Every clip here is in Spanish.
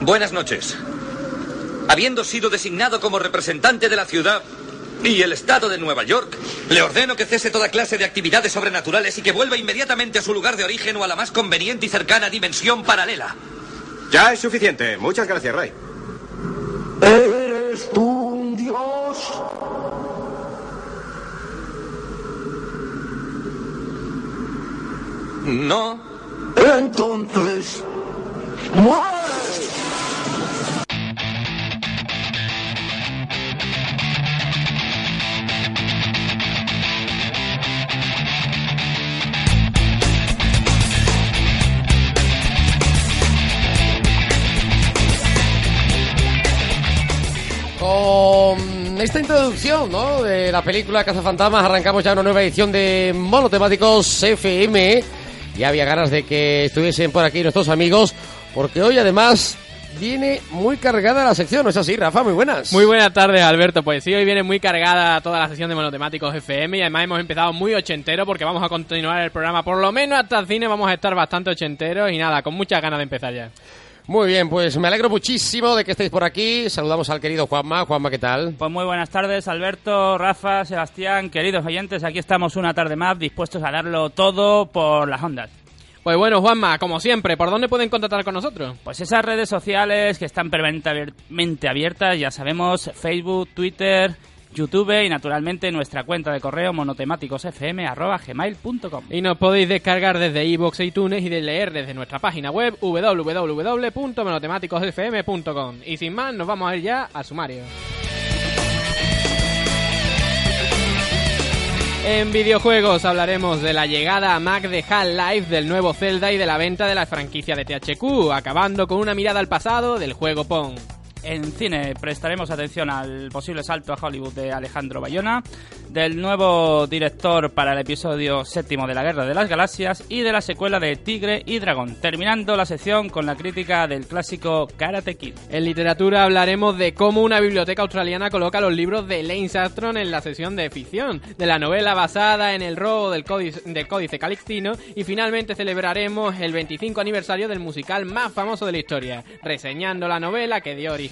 Buenas noches. Habiendo sido designado como representante de la ciudad y el Estado de Nueva York, le ordeno que cese toda clase de actividades sobrenaturales y que vuelva inmediatamente a su lugar de origen o a la más conveniente y cercana dimensión paralela. Ya es suficiente. Muchas gracias, Ray. ¿Eres tú un dios? No. Entonces. Con esta introducción ¿no? de la película Cazafantasmas arrancamos ya una nueva edición de Monotemáticos FM. Ya había ganas de que estuviesen por aquí nuestros amigos, porque hoy además viene muy cargada la sección, ¿no es así, Rafa? Muy buenas. Muy buenas tardes, Alberto. Pues sí, hoy viene muy cargada toda la sesión de Monotemáticos FM y además hemos empezado muy ochentero porque vamos a continuar el programa, por lo menos hasta el cine vamos a estar bastante ochenteros y nada, con muchas ganas de empezar ya. Muy bien, pues me alegro muchísimo de que estéis por aquí. Saludamos al querido Juanma. Juanma, ¿qué tal? Pues muy buenas tardes, Alberto, Rafa, Sebastián, queridos oyentes. Aquí estamos una tarde más dispuestos a darlo todo por las ondas. Pues bueno, Juanma, como siempre, ¿por dónde pueden contactar con nosotros? Pues esas redes sociales que están permanentemente abiertas, ya sabemos, Facebook, Twitter, YouTube y naturalmente nuestra cuenta de correo monotemáticosfm.gmail.com Y nos podéis descargar desde iVoox e iTunes y de leer desde nuestra página web www.monotemáticosfm.com. Y sin más, nos vamos a ir ya al sumario. En videojuegos hablaremos de la llegada a Mac de Half-Life, del nuevo Zelda y de la venta de la franquicia de THQ, acabando con una mirada al pasado del juego Pong. En cine prestaremos atención al posible salto a Hollywood de Alejandro Bayona, del nuevo director para el episodio séptimo de la Guerra de las Galaxias y de la secuela de Tigre y Dragón, terminando la sección con la crítica del clásico Karate Kid. En literatura hablaremos de cómo una biblioteca australiana coloca los libros de Lane Armstrong en la sesión de ficción, de la novela basada en el robo del códice, del códice calixtino y finalmente celebraremos el 25 aniversario del musical más famoso de la historia, reseñando la novela que dio origen.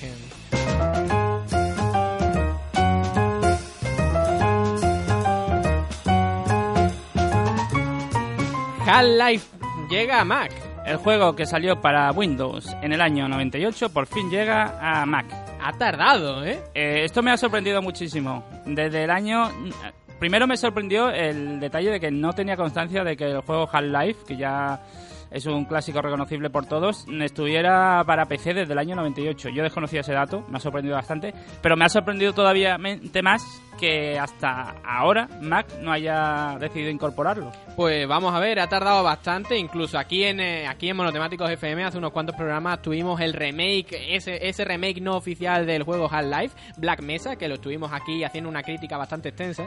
Half-Life llega a Mac. El juego que salió para Windows en el año 98 por fin llega a Mac. Ha tardado, ¿eh? Eh, esto me ha sorprendido muchísimo. Desde el año... Primero me sorprendió el detalle de que no tenía constancia de que el juego Half-Life, que ya es un clásico reconocible por todos, estuviera para PC desde el año 98. Yo desconocía ese dato, me ha sorprendido bastante, pero me ha sorprendido todavía más que hasta ahora Mac no haya decidido incorporarlo. Pues vamos a ver, ha tardado bastante, incluso aquí en eh, aquí en Monotemáticos FM hace unos cuantos programas tuvimos el remake, ese, ese remake no oficial del juego Half-Life, Black Mesa, que lo estuvimos aquí haciendo una crítica bastante extensa.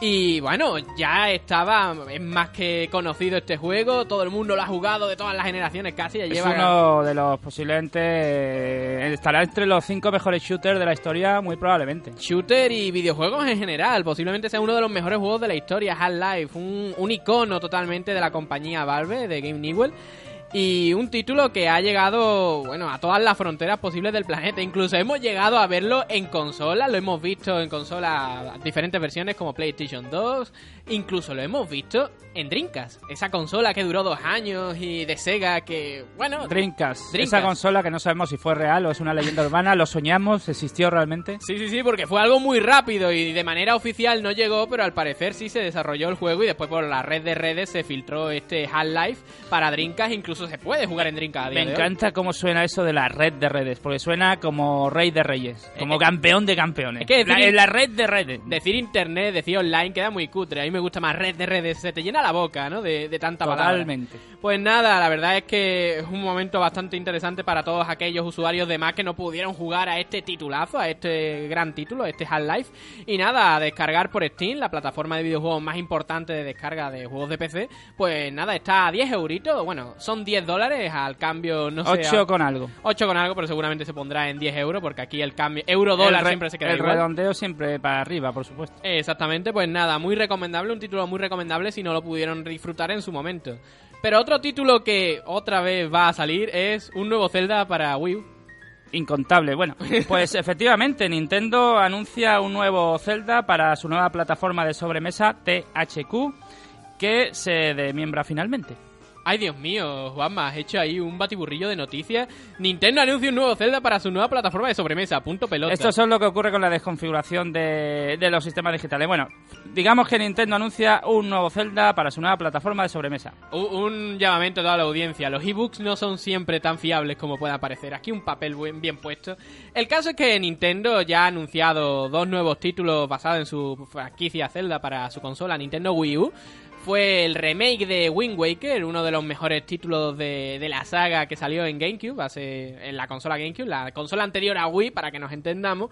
Y bueno, ya estaba, es más que conocido este juego, todo el mundo lo ha jugado de todas las generaciones casi, ya Es lleva... uno de los posiblemente... eh, estará entre los cinco mejores shooters de la historia, muy probablemente. Shooter y videojuegos en general, posiblemente sea uno de los mejores juegos de la historia, Half-Life, un, un icono totalmente de la compañía Valve, de Game Newell. Y un título que ha llegado, bueno, a todas las fronteras posibles del planeta. Incluso hemos llegado a verlo en consola, lo hemos visto en consola, diferentes versiones como PlayStation 2. Incluso lo hemos visto en Dreamcast, esa consola que duró dos años y de Sega que, bueno... Dreamcast. esa consola que no sabemos si fue real o es una leyenda urbana, lo soñamos, existió realmente. Sí, sí, sí, porque fue algo muy rápido y de manera oficial no llegó, pero al parecer sí se desarrolló el juego y después por la red de redes se filtró este Half-Life para Dreamcast, incluso se puede jugar en día Me encanta cómo suena eso de la red de redes, porque suena como rey de reyes, como Eh, campeón de campeones. es que la, decir- la red de redes. Decir internet, decir online queda muy cutre. A mí me gusta más red de redes. Se te llena la boca, ¿no? De, de tanta palabra. Totalmente. Pues nada, la verdad es que es un momento bastante interesante para todos aquellos usuarios de Mac que no pudieron jugar a este titulazo, a este gran título, este Half-Life. Y nada, a descargar por Steam, la plataforma de videojuegos más importante de descarga de juegos de PC. Pues nada, está a 10 euritos. Bueno, son 10 dólares al cambio, no sé. Ocho a- con algo. 8 con algo, pero seguramente se pondrá en 10 euros porque aquí el cambio euro-dólar siempre se queda El igual. redondeo siempre para arriba, por supuesto. Exactamente, pues nada, muy recomendable, un título muy recomendable si no lo pudieron disfrutar en su momento. Pero otro título que otra vez va a salir es un nuevo Zelda para Wii U. Incontable. Bueno, pues efectivamente, Nintendo anuncia un nuevo Zelda para su nueva plataforma de sobremesa THQ, que se demiembra finalmente. Ay, Dios mío, Juanma, has hecho ahí un batiburrillo de noticias. Nintendo anuncia un nuevo Zelda para su nueva plataforma de sobremesa, punto pelota. Esto es lo que ocurre con la desconfiguración de, de los sistemas digitales. Bueno, digamos que Nintendo anuncia un nuevo Zelda para su nueva plataforma de sobremesa. Un, un llamamiento a toda la audiencia. Los ebooks no son siempre tan fiables como pueda parecer. Aquí un papel buen- bien puesto. El caso es que Nintendo ya ha anunciado dos nuevos títulos basados en su franquicia Zelda para su consola Nintendo Wii U. Fue el remake de Wind Waker, uno de los mejores títulos de, de la saga que salió en GameCube, en la consola GameCube, la consola anterior a Wii, para que nos entendamos.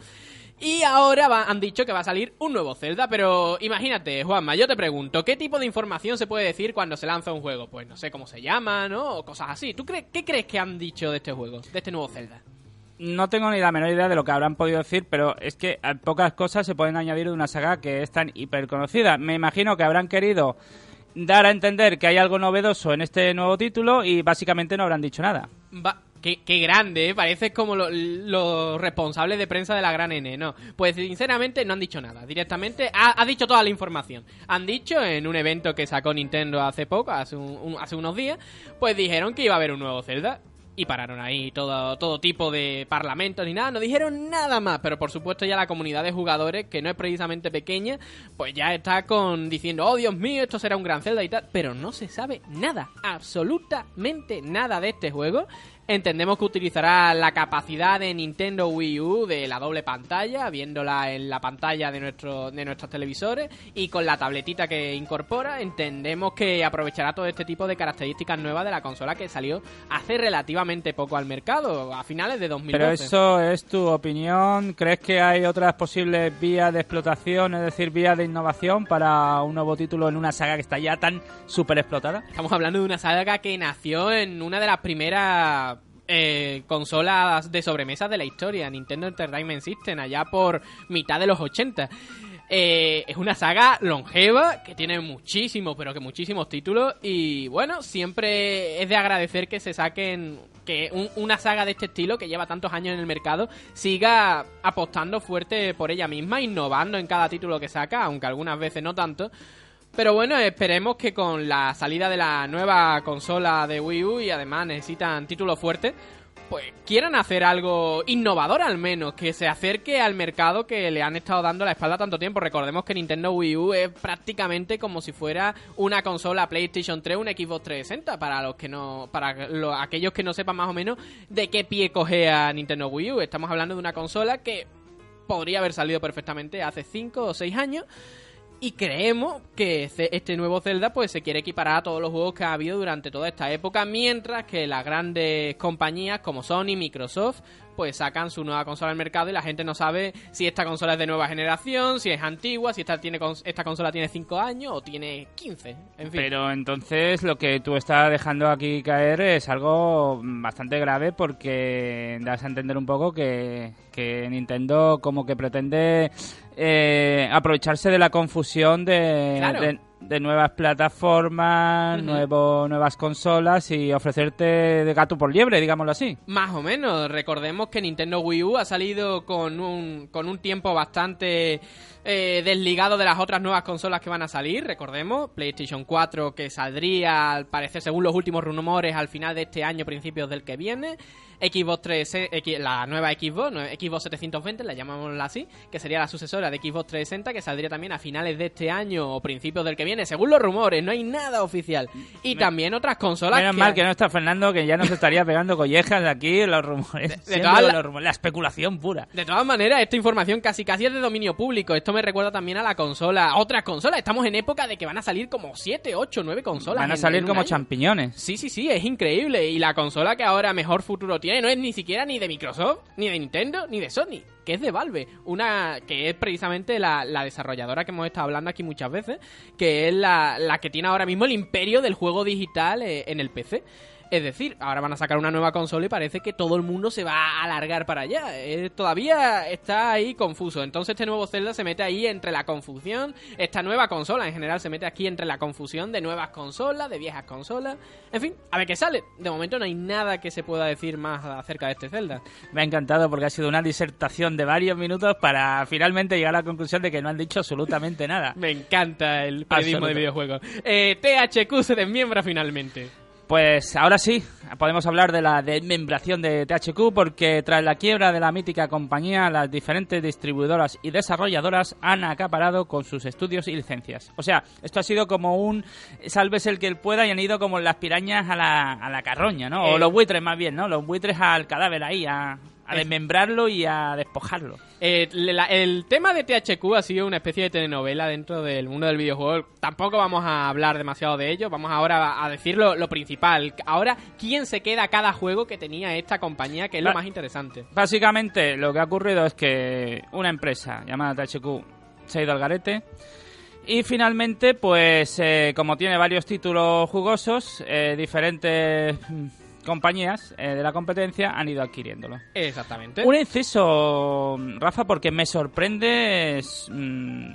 Y ahora han dicho que va a salir un nuevo Zelda, pero imagínate, Juanma, yo te pregunto, ¿qué tipo de información se puede decir cuando se lanza un juego? Pues no sé cómo se llama, ¿no? O cosas así. ¿Tú qué crees que han dicho de este juego, de este nuevo Zelda? No tengo ni la menor idea de lo que habrán podido decir, pero es que pocas cosas se pueden añadir de una saga que es tan hiper conocida. Me imagino que habrán querido dar a entender que hay algo novedoso en este nuevo título y básicamente no habrán dicho nada. Va, qué, qué grande, ¿eh? Pareces como los los responsables de prensa de la gran N, ¿no? Pues sinceramente no han dicho nada. Directamente ha, ha dicho toda la información. Han dicho en un evento que sacó Nintendo hace poco, hace, un- un- hace unos días, pues dijeron que iba a haber un nuevo Zelda. Y pararon ahí todo, todo tipo de parlamentos ni nada, no dijeron nada más, pero por supuesto ya la comunidad de jugadores, que no es precisamente pequeña, pues ya está con diciendo, oh Dios mío, esto será un gran Zelda y tal, pero no se sabe nada, absolutamente nada de este juego. Entendemos que utilizará la capacidad de Nintendo Wii U de la doble pantalla, viéndola en la pantalla de, nuestro, de nuestros televisores y con la tabletita que incorpora, entendemos que aprovechará todo este tipo de características nuevas de la consola que salió hace relativamente poco al mercado, a finales de 2012. Pero eso es tu opinión. ¿Crees que hay otras posibles vías de explotación, es decir, vías de innovación para un nuevo título en una saga que está ya tan súper explotada? Estamos hablando de una saga que nació en una de las primeras eh, consolas de sobremesas de la historia, Nintendo Entertainment System, allá por mitad de los 80. Eh, es una saga longeva que tiene muchísimos, pero que muchísimos títulos. Y bueno, siempre es de agradecer que se saquen. Que un- una saga de este estilo, que lleva tantos años en el mercado, siga apostando fuerte por ella misma, innovando en cada título que saca, aunque algunas veces no tanto. Pero bueno, esperemos que con la salida de la nueva consola de Wii U y además necesitan títulos fuertes, pues quieran hacer algo innovador al menos, que se acerque al mercado que le han estado dando la espalda tanto tiempo. Recordemos que Nintendo Wii U es prácticamente como si fuera una consola PlayStation 3, un Xbox 360 para los que no para lo- aquellos que no sepan más o menos de qué pie cogea Nintendo Wii U. Estamos hablando de una consola que podría haber salido perfectamente hace 5 o 6 años. Y creemos que este nuevo Zelda pues se quiere equiparar a todos los juegos que ha habido durante toda esta época, mientras que las grandes compañías como Sony, Microsoft, pues sacan su nueva consola al mercado y la gente no sabe si esta consola es de nueva generación, si es antigua, si esta tiene esta consola tiene 5 años o tiene 15, en fin. Pero entonces lo que tú estás dejando aquí caer es algo bastante grave porque das a entender un poco que, que Nintendo como que pretende eh, aprovecharse de la confusión de, Claro. de, de nuevas plataformas, nuevo- nuevas consolas y ofrecerte de gato por liebre, digámoslo así. Más o menos. Recordemos que Nintendo Wii U ha salido con un, con un tiempo bastante eh, desligado de las otras nuevas consolas que van a salir. Recordemos, PlayStation 4 que saldría, al parecer, según los últimos rumores, al final de este año, principios del que viene. Xbox 3, X- la nueva Xbox, Xbox 720, la llamámosla así, que sería la sucesora de Xbox 360, que saldría también a finales de este año o principios del que viene. según los rumores, no hay nada oficial. Y también otras consolas Menos que mal que no está Fernando, que ya nos estaría pegando collejas aquí los rumores. de Siendo todas la- los rumores, la especulación pura. De todas maneras, esta información casi casi es de dominio público. Esto me recuerda también a la consola, a otras consolas. Estamos en época de que van a salir como 7, 8, 9 consolas. Van a en- salir en como año. champiñones. Sí, sí, sí, es increíble. Y la consola que ahora mejor futuro tiene no es ni siquiera ni de Microsoft, ni de Nintendo, ni de Sony, que es de Valve. Una que es precisamente la, la desarrolladora que hemos estado hablando aquí muchas veces, que es la, la que tiene ahora mismo el imperio del juego digital eh, en el PC. Es decir, ahora van a sacar una nueva consola y parece que todo el mundo se va a alargar para allá. Eh, todavía está ahí confuso. Entonces este nuevo Zelda se mete ahí entre la confusión. Esta nueva consola en general se mete aquí entre la confusión de nuevas consolas, de viejas consolas. En fin, a ver qué sale. De momento no hay nada que se pueda decir más acerca de este Zelda. Me ha encantado porque ha sido una disertación de varios minutos para finalmente llegar a la conclusión de que no han dicho absolutamente nada. Me encanta el periodismo de videojuegos. Eh, THQ se desmiembra finalmente. Pues ahora sí, podemos hablar de la desmembración de THQ porque tras la quiebra de la mítica compañía, las diferentes distribuidoras y desarrolladoras han acaparado con sus estudios y licencias. O sea, esto ha sido como un sálvese el que él pueda y han ido como las pirañas a la, a la carroña, ¿no? O Eh. los buitres más bien, ¿no? Los buitres al cadáver ahí, a, a desmembrarlo y a despojarlo. Eh, la- el tema de THQ ha sido una especie de telenovela dentro del mundo del videojuego. Tampoco vamos a hablar demasiado de ello. Vamos ahora a decir lo, lo principal. Ahora, ¿quién se queda a cada juego que tenía esta compañía? Que es lo más interesante. Básicamente lo que ha ocurrido es que una empresa llamada THQ se ha ido al garete y finalmente pues eh, como tiene varios títulos jugosos, eh, diferentes compañías eh, de la competencia han ido adquiriéndolo. Exactamente. Un exceso, Rafa, porque me sorprende... es, mm,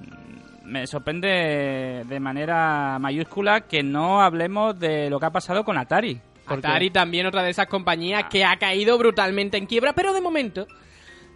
me sorprende de manera mayúscula que no hablemos de lo que ha pasado con Atari. porque- Atari también otra de esas compañías que ha caído brutalmente en quiebra, pero de momento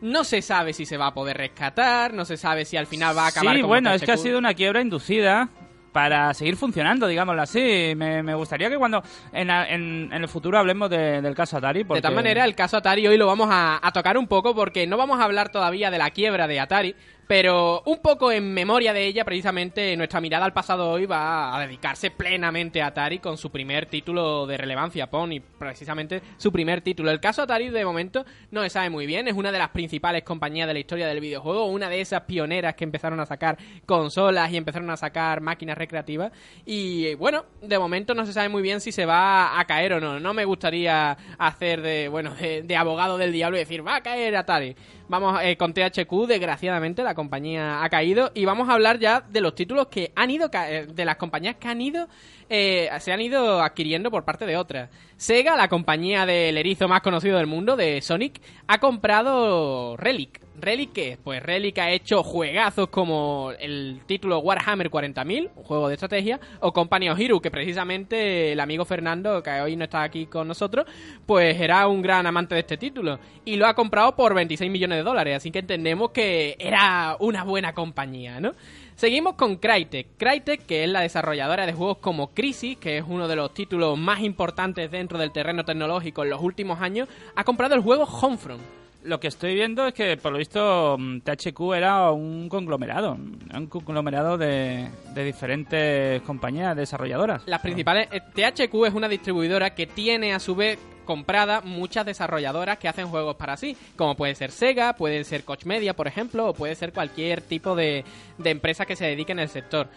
no se sabe si se va a poder rescatar, no se sabe si al final va a acabar Sí, bueno, es que ha sido una quiebra inducida para seguir funcionando, digámoslo así. Me, me gustaría que cuando en, en- en el futuro hablemos de- del caso Atari. Porque... De tal manera, el caso Atari hoy lo vamos a, a tocar un poco porque no vamos a hablar todavía de la quiebra de Atari, pero un poco en memoria de ella, precisamente nuestra mirada al pasado hoy va a dedicarse plenamente a Atari con su primer título de relevancia, Pony, precisamente su primer título. El caso Atari de momento no se sabe muy bien, es una de las principales compañías de la historia del videojuego, una de esas pioneras que empezaron a sacar consolas y empezaron a sacar máquinas recreativas y bueno, de momento no se sabe muy bien si se va a caer o no. No me gustaría hacer de, bueno, de, de abogado del diablo y decir, va a caer Atari. Vamos eh, con THQ, desgraciadamente la compañía ha caído y vamos a hablar ya de los títulos que han ido, eh, de las compañías que han ido, eh, se han ido adquiriendo por parte de otras. Sega, la compañía del erizo más conocido del mundo, de Sonic, ha comprado Relic. ¿Relic qué es? Pues Relic ha hecho juegazos como el título Warhammer 40.000, un juego de estrategia, o Company of que precisamente el amigo Fernando, que hoy no está aquí con nosotros, pues era un gran amante de este título. Y lo ha comprado por 26 millones de dólares, así que entendemos que era una buena compañía, ¿no? Seguimos con Crytek. Crytek, que es la desarrolladora de juegos como Crisis, que es uno de los títulos más importantes dentro del terreno tecnológico en los últimos años, ha comprado el juego Homefront. Lo que estoy viendo es que, por lo visto, mm, THQ era un conglomerado. Un conglomerado de, diferentes compañías desarrolladoras. Las principales. eh, THQ es una distribuidora que tiene a su vez comprada muchas desarrolladoras que hacen juegos para sí, como puede ser Sega, puede ser Koch Media, por ejemplo, o puede ser cualquier tipo de empresa que se dedique en el sector.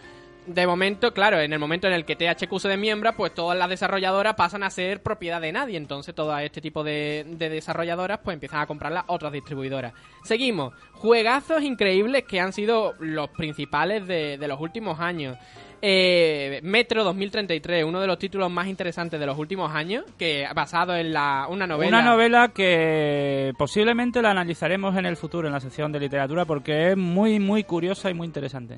De momento, claro, en el momento en el que THQ se desmiembra, pues todas las desarrolladoras pasan a ser propiedad de nadie. Entonces, todo este tipo de, de desarrolladoras, pues empiezan a comprarlas otras distribuidoras. Seguimos. Juegazos increíbles que han sido los principales de los últimos años. Eh, Metro 2033, uno de los títulos más interesantes de los últimos años, que basado en la, una novela. Una novela que posiblemente la analizaremos en el futuro en la sección de literatura porque es muy, muy curiosa y muy interesante.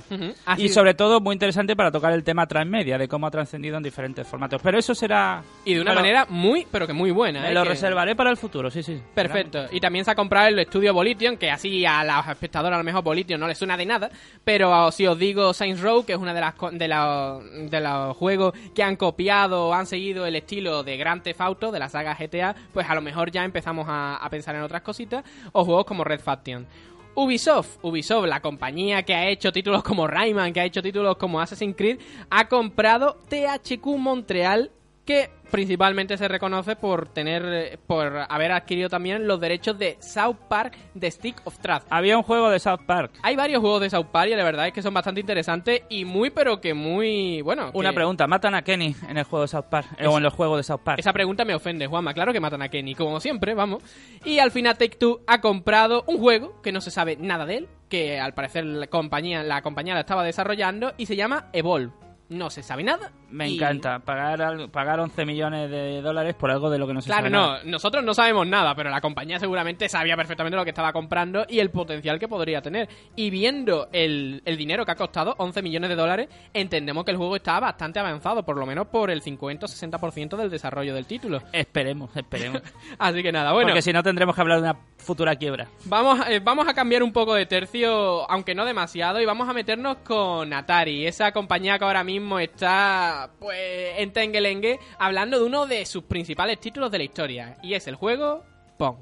Y sobre todo muy interesante para tocar el tema transmedia, de cómo ha trascendido en diferentes formatos. Pero eso será... y de una manera muy, pero que muy buena. Me ¿eh? lo Que- reservaré para el futuro, sí, sí. Perfecto. Y también se ha comprado el estudio Volition, que así a los espectadores a lo mejor Volition no les suena de nada, pero si os digo Saints Row, que es una de las de, de los juegos que han copiado o han seguido el estilo de Grand Theft Auto, de la saga GTA, pues a lo mejor ya empezamos a, a pensar en otras cositas, o juegos como Red Faction. Ubisoft, Ubisoft, la compañía que ha hecho títulos como Rayman, que ha hecho títulos como Assassin's Creed, ha comprado THQ Montreal que principalmente se reconoce por tener eh, por haber adquirido también los derechos de South Park The Stick of Truth. Había un juego de South Park. Hay varios juegos de South Park y la verdad es que son bastante interesantes y muy pero que muy bueno. Una que- pregunta, ¿matan a Kenny en el juego de South Park? Eh, o en los juegos de South Park. Esa pregunta me ofende, Juanma. Claro que matan a Kenny, como siempre, vamos. Y al final Take Two ha comprado un juego que no se sabe nada de él, que al parecer la compañía, la compañía la estaba desarrollando y se llama Evolve. No se sabe nada. Me y- encanta. Pagar, pagar 11 millones de dólares por algo de lo que no se Claro, sabe no, nada. nosotros no sabemos nada, pero la compañía seguramente sabía perfectamente lo que estaba comprando y el potencial que podría tener. Y viendo el, el dinero que ha costado, 11 millones de dólares, entendemos que el juego está bastante avanzado, por lo menos por el 50 o 60% del desarrollo del título. Esperemos, esperemos. Así que nada, bueno. Porque si no tendremos que hablar de una futura quiebra. Vamos, eh, vamos a cambiar un poco de tercio, aunque no demasiado, y vamos a meternos con Atari, esa compañía que ahora mismo está pues en Tengelengue, hablando de uno de sus principales títulos de la historia, y es el juego Pong.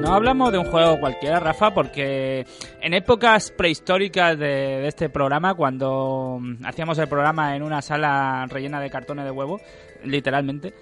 No hablamos de un juego cualquiera, Rafa, porque en épocas prehistóricas de, este programa, cuando hacíamos el programa en una sala rellena de cartones de huevo, literalmente,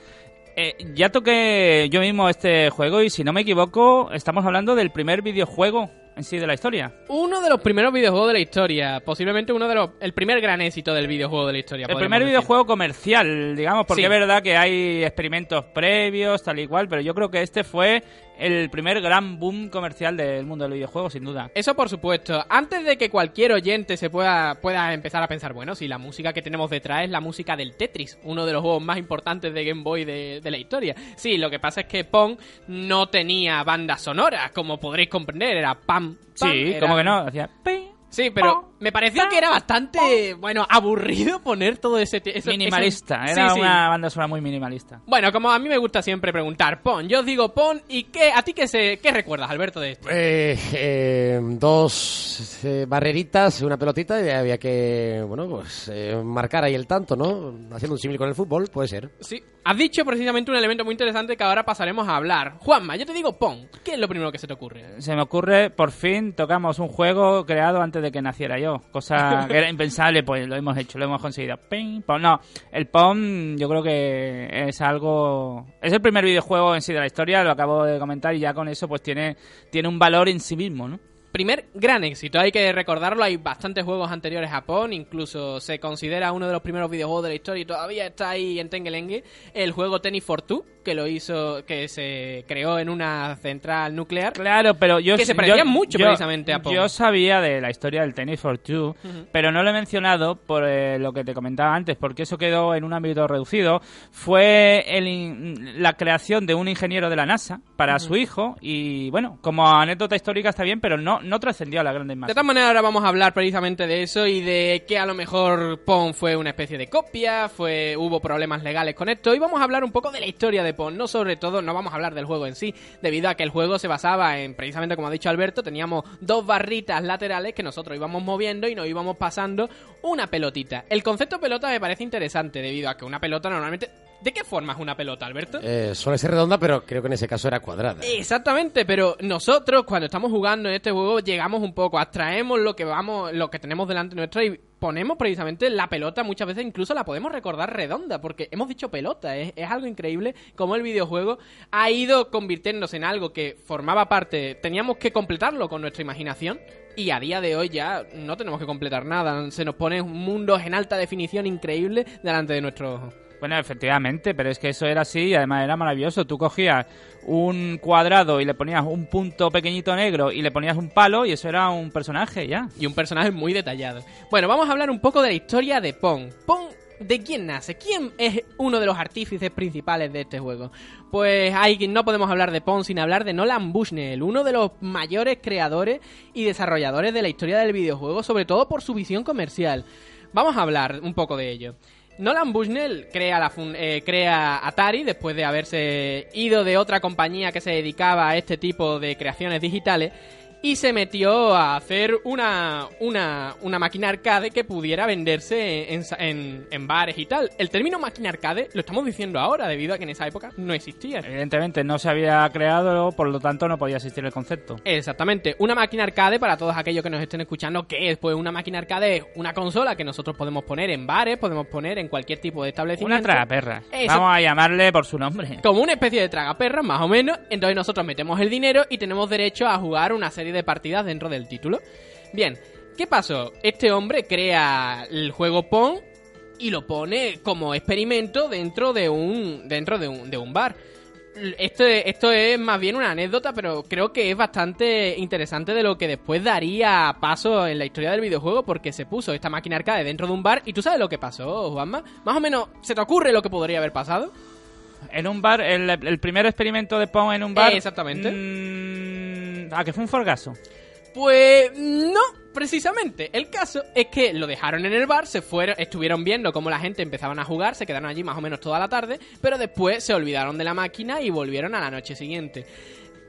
eh, ya toqué yo mismo este juego y si no me equivoco, estamos hablando del primer videojuego en sí de la historia. Uno de los primeros videojuegos de la historia, posiblemente uno de los, el primer gran éxito del videojuego de la historia. El primer decir. videojuego comercial, digamos, porque Sí. es verdad que hay experimentos previos, tal y cual, pero yo creo que este fue el primer gran boom comercial del mundo del videojuego, sin duda. Eso por supuesto. Antes de que cualquier oyente se pueda, pueda empezar a pensar, bueno, si la música que tenemos detrás es la música del Tetris, uno de los juegos más importantes de Game Boy de, de la historia. Sí, lo que pasa es que Pong no tenía banda sonora, como podréis comprender, era pam. Pam, Sí, era- como que no, hacía... Sí, pero me pareció que era bastante, bueno, aburrido poner todo ese... eso- Minimalista, eso- era sí, sí. una banda sonora muy minimalista. Bueno, como a mí me gusta siempre preguntar, Pon, yo os digo Pon, ¿y qué, a ti qué, se, qué recuerdas, Alberto, de esto? Eh, eh, dos eh, barreritas, una pelotita y había que, bueno, pues eh, marcar ahí el tanto, ¿no? Haciendo un símil con el fútbol, puede ser. Sí, has dicho precisamente un elemento muy interesante que ahora pasaremos a hablar. Juanma, yo te digo Pon, ¿qué es lo primero que se te ocurre? Se me ocurre, por fin tocamos un juego creado antes de que naciera yo. Cosa que era impensable, pues lo hemos hecho, lo hemos conseguido. Ping, pong. No, el POM yo creo que es algo... Es el primer videojuego en sí de la historia, lo acabo de comentar y ya con eso pues tiene, tiene un valor en sí mismo, ¿no? Primer gran éxito, hay que recordarlo, hay bastantes juegos anteriores a Pon, incluso se considera uno de los primeros videojuegos de la historia y todavía está ahí en Tengelengue, el juego Tennis for Two, que lo hizo, que se creó en una central nuclear. Claro, pero yo... Que se parecía mucho yo- precisamente a Pong. Yo sabía de la historia del Tennis for Two, pero no lo he mencionado por eh, lo que te comentaba antes, porque eso quedó en un ámbito reducido. Fue el la creación de un ingeniero de la NASA para su hijo y, bueno, como anécdota histórica está bien, pero no, no trascendió a la grandes De masas. todas maneras, ahora vamos a hablar precisamente de eso y de que a lo mejor Pong fue una especie de copia, fue hubo problemas legales con esto y vamos a hablar un poco de la historia de No sobre todo, no vamos a hablar del juego en sí, debido a que el juego se basaba en, precisamente como ha dicho Alberto, teníamos dos barritas laterales que nosotros íbamos moviendo y nos íbamos pasando una pelotita. El concepto pelota me parece interesante debido a que una pelota normalmente... ¿De qué forma es una pelota, Alberto? Eh, suele ser redonda, pero creo que en ese caso era cuadrada. Exactamente, pero nosotros cuando estamos jugando en este juego llegamos un poco, abstraemos lo que vamos, lo que tenemos delante nuestra y ponemos precisamente la pelota, muchas veces incluso la podemos recordar redonda, porque hemos dicho pelota, es, es algo increíble como el videojuego ha ido convirtiéndose en algo que formaba parte, teníamos que completarlo con nuestra imaginación y a día de hoy ya no tenemos que completar nada, se nos pone mundos en alta definición increíble delante de nuestros ojos. Bueno, efectivamente, pero es que eso era así y además era maravilloso. Tú cogías un cuadrado y le ponías un punto pequeñito negro y le ponías un palo y eso era un personaje ya. y un personaje muy detallado. Bueno, vamos a hablar un poco de la historia de Pong. Pong, ¿de quién nace? ¿Quién es uno de los artífices principales de este juego? Pues hay, no podemos hablar de Pong sin hablar de Nolan Bushnell, uno de los mayores creadores y desarrolladores de la historia del videojuego, sobre todo por su visión comercial. Vamos a hablar un poco de ello. Nolan Bushnell crea, la fun- eh, crea Atari después de haberse ido de otra compañía que se dedicaba a este tipo de creaciones digitales y se metió a hacer una, una, una máquina arcade que pudiera venderse en, en, en bares y tal. El término máquina arcade lo estamos diciendo ahora, debido a que en esa época no existía. Evidentemente no se había creado, por lo tanto no podía existir el concepto. Exactamente. Una máquina arcade, para todos aquellos que nos estén escuchando, ¿qué es? Pues una máquina arcade es una consola que nosotros podemos poner en bares, podemos poner en cualquier tipo de establecimiento. Una tragaperra. Vamos a llamarle por su nombre. Como una especie de tragaperras, más o menos. Entonces nosotros metemos el dinero y tenemos derecho a jugar una serie de partidas dentro del título. Bien, ¿qué pasó? Este hombre crea el juego Pong y lo pone como experimento dentro de un dentro de un, de un bar. Esto, esto es más bien una anécdota, pero creo que es bastante interesante de lo que después daría paso en la historia del videojuego, porque se puso esta máquina arcade dentro de un bar y tú sabes lo que pasó, Juanma. Más o menos, ¿se te ocurre lo que podría haber pasado? En un bar, el, el primer experimento de Pong en un bar. Eh, exactamente. mm, ah, que fue un forgazo. Pues no, precisamente. El caso es que lo dejaron en el bar, se fueron, estuvieron viendo cómo la gente empezaban a jugar, se quedaron allí más o menos toda la tarde, pero después se olvidaron de la máquina y volvieron a la noche siguiente.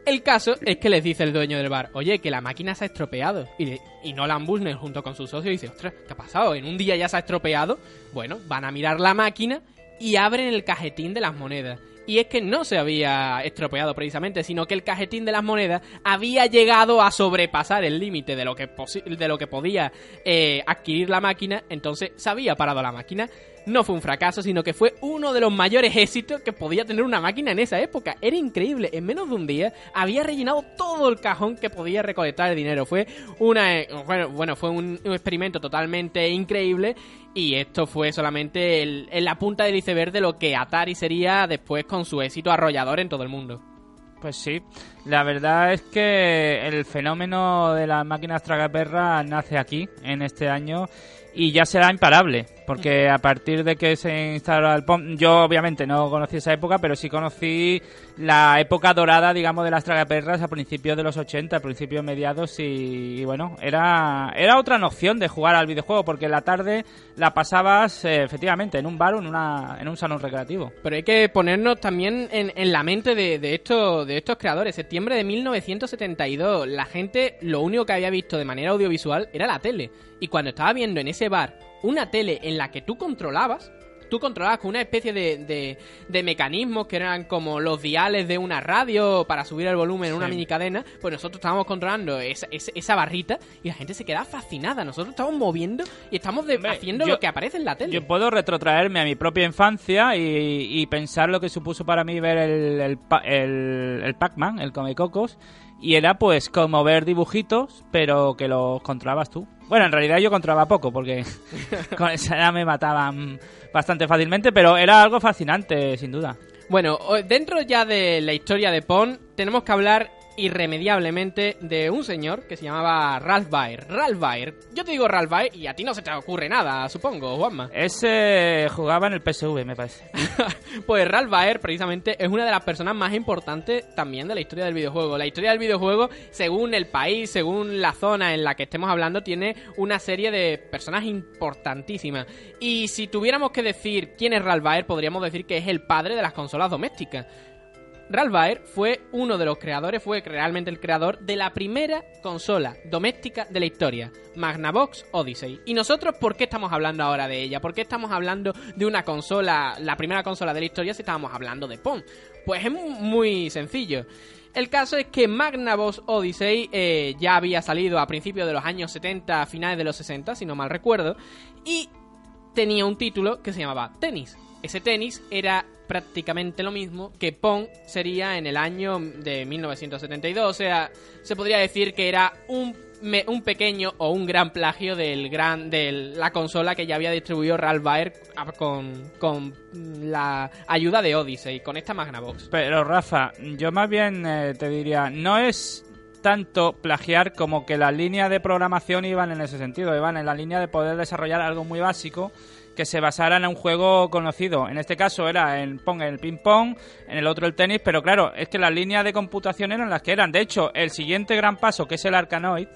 El caso es que les dice el dueño del bar, oye, que la máquina se ha estropeado. Y, y Nolan Bushnell junto con su socio dice, ostras, ¿qué ha pasado? ¿En un día ya se ha estropeado? Bueno, van a mirar la máquina y abren el cajetín de las monedas. Y es que no se había estropeado precisamente, sino que el cajetín de las monedas había llegado a sobrepasar el límite de lo que de lo que podía eh, adquirir la máquina, entonces se había parado la máquina. No fue un fracaso, sino que fue uno de los mayores éxitos que podía tener una máquina en esa época. Era increíble. En menos de un día había rellenado todo el cajón que podía recolectar el dinero. Fue una, eh, bueno, bueno, fue un, experimento totalmente increíble y esto fue solamente el- en la punta del iceberg de lo que Atari sería después con su éxito arrollador en todo el mundo. Pues sí, la verdad es que el fenómeno de las máquinas tragaperras nace aquí, en este año, y ya será imparable, porque a partir de que se instaló el POM, yo obviamente no conocí esa época, pero sí conocí la época dorada, digamos, de las tragaperras a principios de los 80, a principios mediados, y, y bueno, era, era otra noción de jugar al videojuego, porque la tarde la pasabas eh, efectivamente en un bar o en, una, en un salón recreativo. Pero hay que ponernos también en, en la mente de, de, estos, de estos creadores. Septiembre de 1972, la gente lo único que había visto de manera audiovisual era la tele. Y cuando estaba viendo en ese bar una tele en la que tú controlabas, tú controlabas con una especie de, de, de mecanismos que eran como los diales de una radio para subir el volumen en una mini cadena, pues nosotros estábamos controlando esa, esa, esa barrita y la gente se quedaba fascinada. Nosotros estamos moviendo y estamos de- Hombre, haciendo yo- lo que aparece en la tele. Yo puedo retrotraerme a mi propia infancia y, y pensar lo que supuso para mí ver el, el, el Pac-Man, el Comecocos, y era pues como ver dibujitos, pero que los controlabas tú. Bueno, en realidad yo controlaba poco, porque con esa edad me mataban bastante fácilmente, pero era algo fascinante, sin duda. Bueno, dentro ya de la historia de Pong, tenemos que hablar irremediablemente de un señor que se llamaba Ralph Baer. Ralph Baer, yo te digo Ralph Baer y a ti no se te ocurre nada, supongo, Juanma. Ese jugaba en el PSV, me parece. Pues Ralph Baer precisamente es una de las personas más importantes también de la historia del videojuego. La historia del videojuego, según el país, según la zona en la que estemos hablando, tiene una serie de personas importantísimas. Y si tuviéramos que decir quién es Ralph Baer, podríamos decir que es el padre de las consolas domésticas. Ralph Baer fue uno de los creadores, fue realmente el creador de la primera consola doméstica de la historia, Magnavox Odyssey. ¿Y nosotros por qué estamos hablando ahora de ella? ¿Por qué estamos hablando de una consola, la primera consola de la historia, si estábamos hablando de Pong? Pues es muy sencillo. El caso es que Magnavox Odyssey eh, ya había salido a principios de los años 70, a finales de los 60, si no mal recuerdo, y tenía un título que se llamaba Tenis. Ese tenis era prácticamente lo mismo que Pong sería en el año de 1972. O sea, se podría decir que era un, me- un pequeño o un gran plagio del gran de la consola que ya había distribuido Ralph Baer con, con la ayuda de Odyssey, con esta Magnavox. Pero Rafa, yo más bien eh, te diría, no es tanto plagiar como que las líneas de programación iban en ese sentido, iban en la línea de poder desarrollar algo muy básico que se basara en un juego conocido. En este caso era en Pong el ping pong, en el otro el tenis, pero claro, es que las líneas de computación eran las que eran. De hecho, el siguiente gran paso, que es el Arcanoid,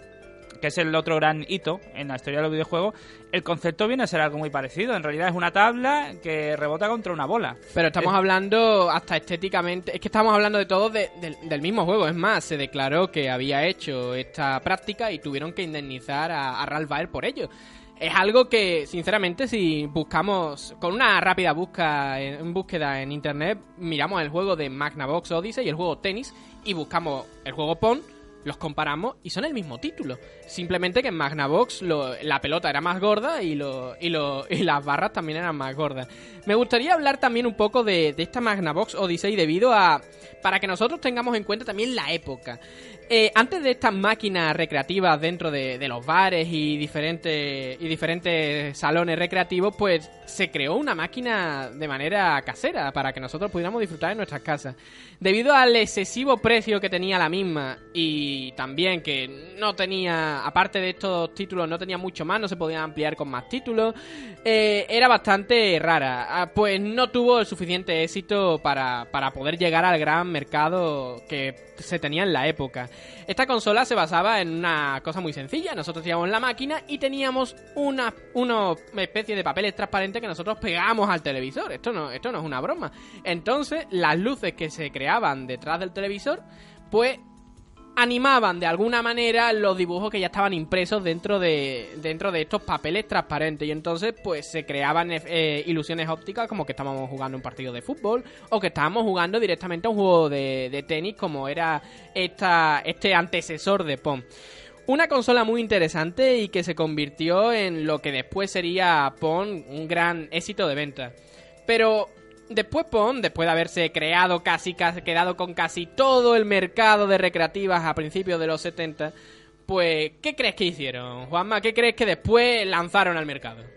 que es el otro gran hito en la historia de los videojuegos, el concepto viene a ser algo muy parecido. En realidad es una tabla que rebota contra una bola. Pero estamos hablando hasta estéticamente, es que estamos hablando de todo de- del- del mismo juego. Es más, se declaró que había hecho esta práctica y tuvieron que indemnizar a, a Ralph Baer por ello. Es algo que, sinceramente, si buscamos con una rápida busca en, búsqueda en internet, miramos el juego de Magnavox Odyssey y el juego Tennis y buscamos el juego Pong, los comparamos y son el mismo título. Simplemente que en Magnavox la pelota era más gorda y, lo, y, lo- y las barras también eran más gordas. Me gustaría hablar también un poco de, de esta Magnavox Odyssey debido a... para que nosotros tengamos en cuenta también la época. Eh, antes de estas máquinas recreativas dentro de, los bares y diferentes, y diferentes salones recreativos, pues se creó una máquina de manera casera para que nosotros pudiéramos disfrutar en nuestras casas. Debido al excesivo precio que tenía la misma y también que no tenía, aparte de estos títulos, no tenía mucho más, no se podían ampliar con más títulos, eh, era bastante rara. Ah, Pues no tuvo el suficiente éxito para, para poder llegar al gran mercado que se tenía en la época. Esta consola se basaba en una cosa muy sencilla. Nosotros teníamos la máquina y teníamos una, una especie de papeles transparentes que nosotros pegábamos al televisor. Esto no, esto no es una broma. Entonces, las luces que se creaban detrás del televisor, pues animaban de alguna manera los dibujos que ya estaban impresos dentro de dentro de estos papeles transparentes y entonces pues se creaban eh, ilusiones ópticas como que estábamos jugando un partido de fútbol o que estábamos jugando directamente a un juego de, de tenis como era esta, este antecesor de Pong. Una consola muy interesante y que se convirtió en lo que después sería Pong un gran éxito de venta. Pero después Pong, después de haberse creado casi, casi, quedado con casi todo el mercado de recreativas a principios de los 70, pues, ¿qué crees que hicieron, Juanma? ¿Qué crees que después lanzaron al mercado?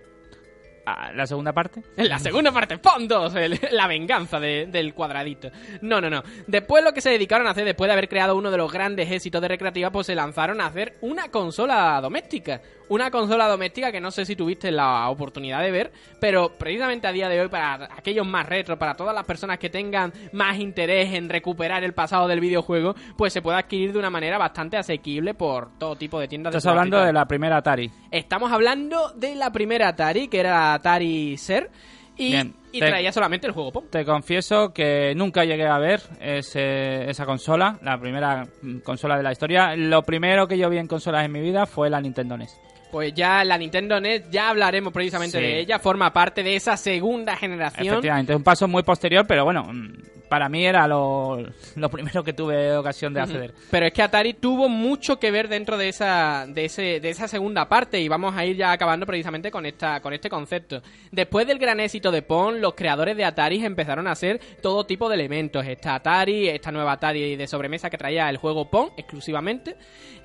Ah, ¿La segunda parte? En la segunda parte, Pong 2, el- la venganza de- del cuadradito. No, no, no. Después lo que se dedicaron a hacer, después de haber creado uno de los grandes éxitos de recreativa, pues se lanzaron a hacer una consola doméstica. Una consola doméstica que no sé si tuviste la oportunidad de ver, pero precisamente a día de hoy, para aquellos más retro, para todas las personas que tengan más interés en recuperar el pasado del videojuego, pues se puede adquirir de una manera bastante asequible por todo tipo de tiendas de Estás hablando de la primera Atari. Estamos hablando de la primera Atari, que era Atari Ser, y, Bien, y te- traía solamente el juego Pong. Te confieso que nunca llegué a ver ese- esa consola, la primera mm, consola de la historia. Lo primero que yo vi en consolas en mi vida fue la Nintendo NES. Pues ya la Nintendo NES, ya hablaremos precisamente Sí. de ella, forma parte de esa segunda generación. Efectivamente, es un paso muy posterior, pero bueno, mm, para mí era lo, lo primero que tuve ocasión de acceder. Pero es que Atari tuvo mucho que ver dentro de esa, de ese, de esa segunda parte y vamos a ir ya acabando precisamente con esta, con este concepto. Después del gran éxito de Pong, los creadores de Atari empezaron a hacer todo tipo de elementos. Esta Atari, esta nueva Atari de sobremesa que traía el juego Pong exclusivamente.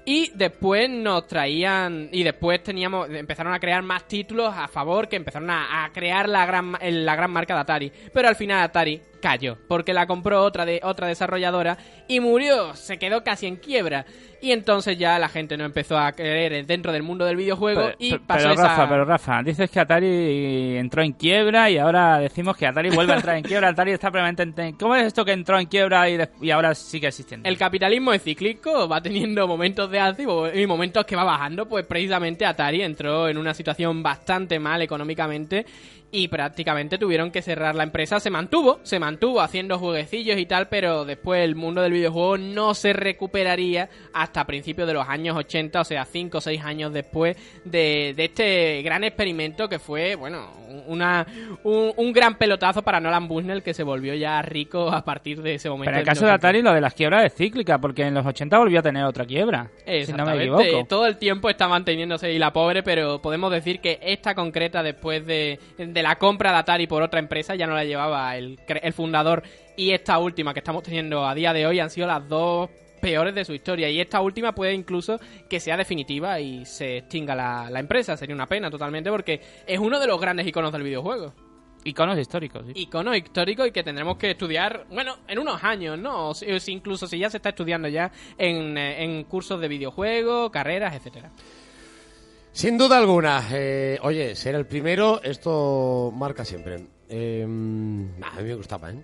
Y después nos traían, y después teníamos, empezaron a crear más títulos a favor, que empezaron a, crear la gran, la gran marca de Atari. Pero al final Atari cayó, porque la compró otra, de, otra desarrolladora y murió, se quedó casi en quiebra. Y entonces ya la gente no empezó a creer dentro del mundo del videojuego Pero, y pasó pero, esa... Rafa, pero Rafa, dices que Atari entró en quiebra y ahora decimos que Atari vuelve a entrar en quiebra. Atari está en... ¿Cómo es esto que entró en quiebra y, de- y ahora sigue existiendo? El capitalismo es cíclico, va teniendo momentos de alza y momentos que va bajando, pues precisamente Atari entró en una situación bastante mal económicamente y prácticamente tuvieron que cerrar la empresa. Se mantuvo, se mantuvo haciendo jueguecillos y tal, pero después el mundo del videojuego no se recuperaría hasta principios de los años 80, o sea, 5 o 6 años después de, de este gran experimento que fue, bueno, una, un, un gran pelotazo para Nolan Bushnell que se volvió ya rico a partir de ese momento. Pero en el caso de 1980. Atari lo de las quiebras es cíclica, porque en los 80 volvió a tener otra quiebra. Si no me equivoco. todo el tiempo está manteniéndose y la pobre, pero podemos decir que esta concreta después de, de la compra de Atari por otra empresa ya no la llevaba el, fundador y esta última que estamos teniendo a día de hoy han sido las dos peores de su historia y esta última puede incluso que sea definitiva y se extinga la, la empresa, sería una pena totalmente porque es uno de los grandes iconos del videojuego. Iconos históricos, sí. Icono histórico y que tendremos que estudiar, bueno, en unos años, ¿no? O si- incluso si ya se está estudiando ya en, eh, en cursos de videojuegos, carreras, etcétera. Sin duda alguna. eh, oye, ser el primero, esto marca siempre. Eh, nah, a mí me gustaba, ¿eh?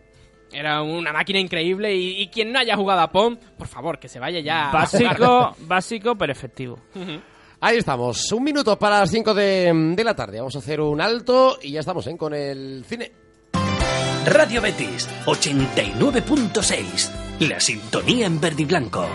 Era una máquina increíble y, y quien no haya jugado a Pong, por favor, que se vaya ya. Básico, básico, pero efectivo. Ahí estamos, un minuto para las 5 de, de la tarde. Vamos a hacer un alto y ya estamos ¿eh? con el cine. Radio Betis 89.6. La sintonía en verde y blanco.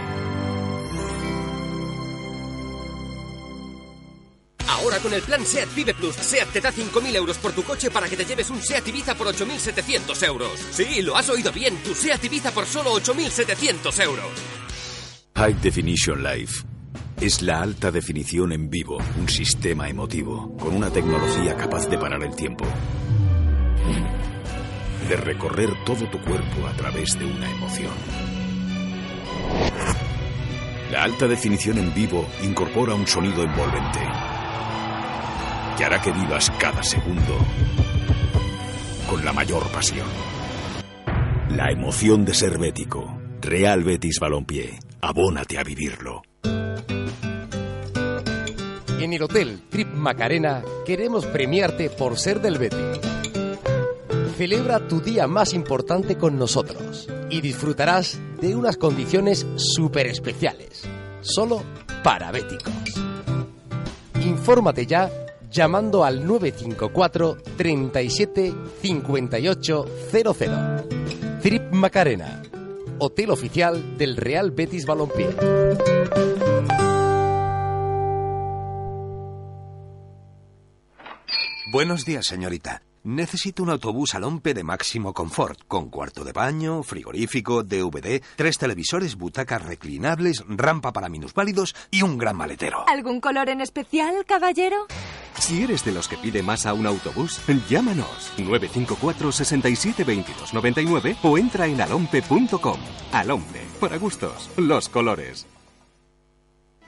Ahora con el plan SEAT Vive Plus, SEAT te da 5.000 euros por tu coche para que te lleves un SEAT Ibiza por 8.700 euros. Sí, lo has oído bien, tu SEAT Ibiza por solo 8.700 euros. High Definition Life. Es la alta definición en vivo, un sistema emotivo, con una tecnología capaz de parar el tiempo. De recorrer todo tu cuerpo a través de una emoción. La alta definición en vivo incorpora un sonido envolvente que hará que vivas cada segundo con la mayor pasión. La emoción de ser bético. Real Betis Balompié. Abónate a vivirlo. En el Hotel Trip Macarena queremos premiarte por ser del Betis. Celebra tu día más importante con nosotros y disfrutarás de unas condiciones súper especiales, solo para béticos. Infórmate ya llamando al 954 37 58 00. Trip Macarena, hotel oficial del Real Betis Balompié. Buenos días, señorita. Necesito un autobús al Ompe de máximo confort, con cuarto de baño, frigorífico, DVD, tres televisores, butacas reclinables, rampa para minusválidos y un gran maletero. ¿Algún color en especial, caballero? Si eres de los que pide más a un autobús, llámanos 954 67 22 99 o entra en alompe.com. Alompe, para gustos, los colores.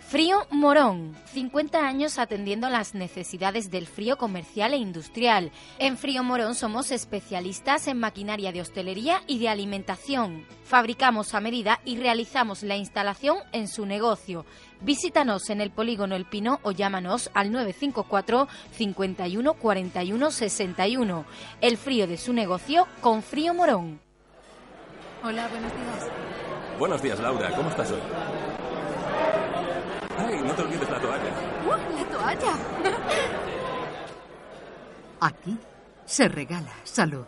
Frío Morón, 50 años atendiendo las necesidades del frío comercial e industrial. En Frío Morón somos especialistas en maquinaria de hostelería y de alimentación. Fabricamos a medida y realizamos la instalación en su negocio. Visítanos en el polígono El Pino o llámanos al 954 51 41 61. El frío de su negocio con Frío Morón. Hola, buenos días. Buenos días, Laura. ¿Cómo estás hoy? No te olvides la toalla. ¡Uh, la toalla! Aquí se regala salud.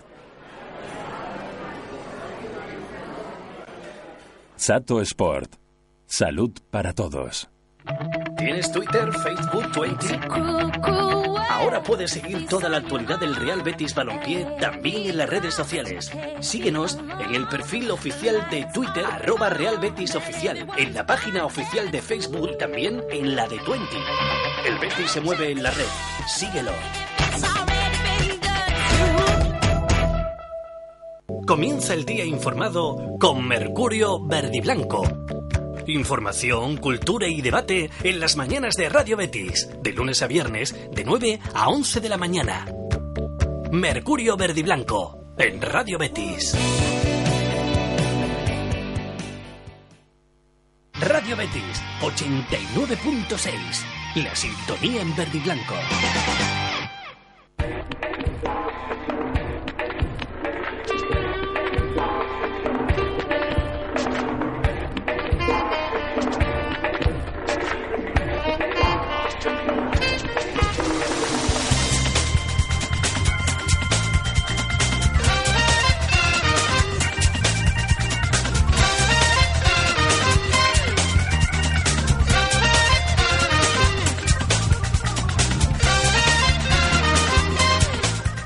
Sato Sport. Salud para todos. ¿Tienes Twitter, Facebook, Twenty? Ahora puedes seguir toda la actualidad del Real Betis Balompié también en las redes sociales. Síguenos en el perfil oficial de Twitter, arroba Real Betis Oficial, en la página oficial de Facebook también en la de Twenty. El Betis se mueve en la red. Síguelo. Comienza el día informado con Mercurio Verdiblanco. Información, cultura y debate en las mañanas de Radio Betis, de lunes a viernes, de 9 a 11 de la mañana. Mercurio Verdiblanco, en Radio Betis. Radio Betis 89.6, la sintonía en verdiblanco.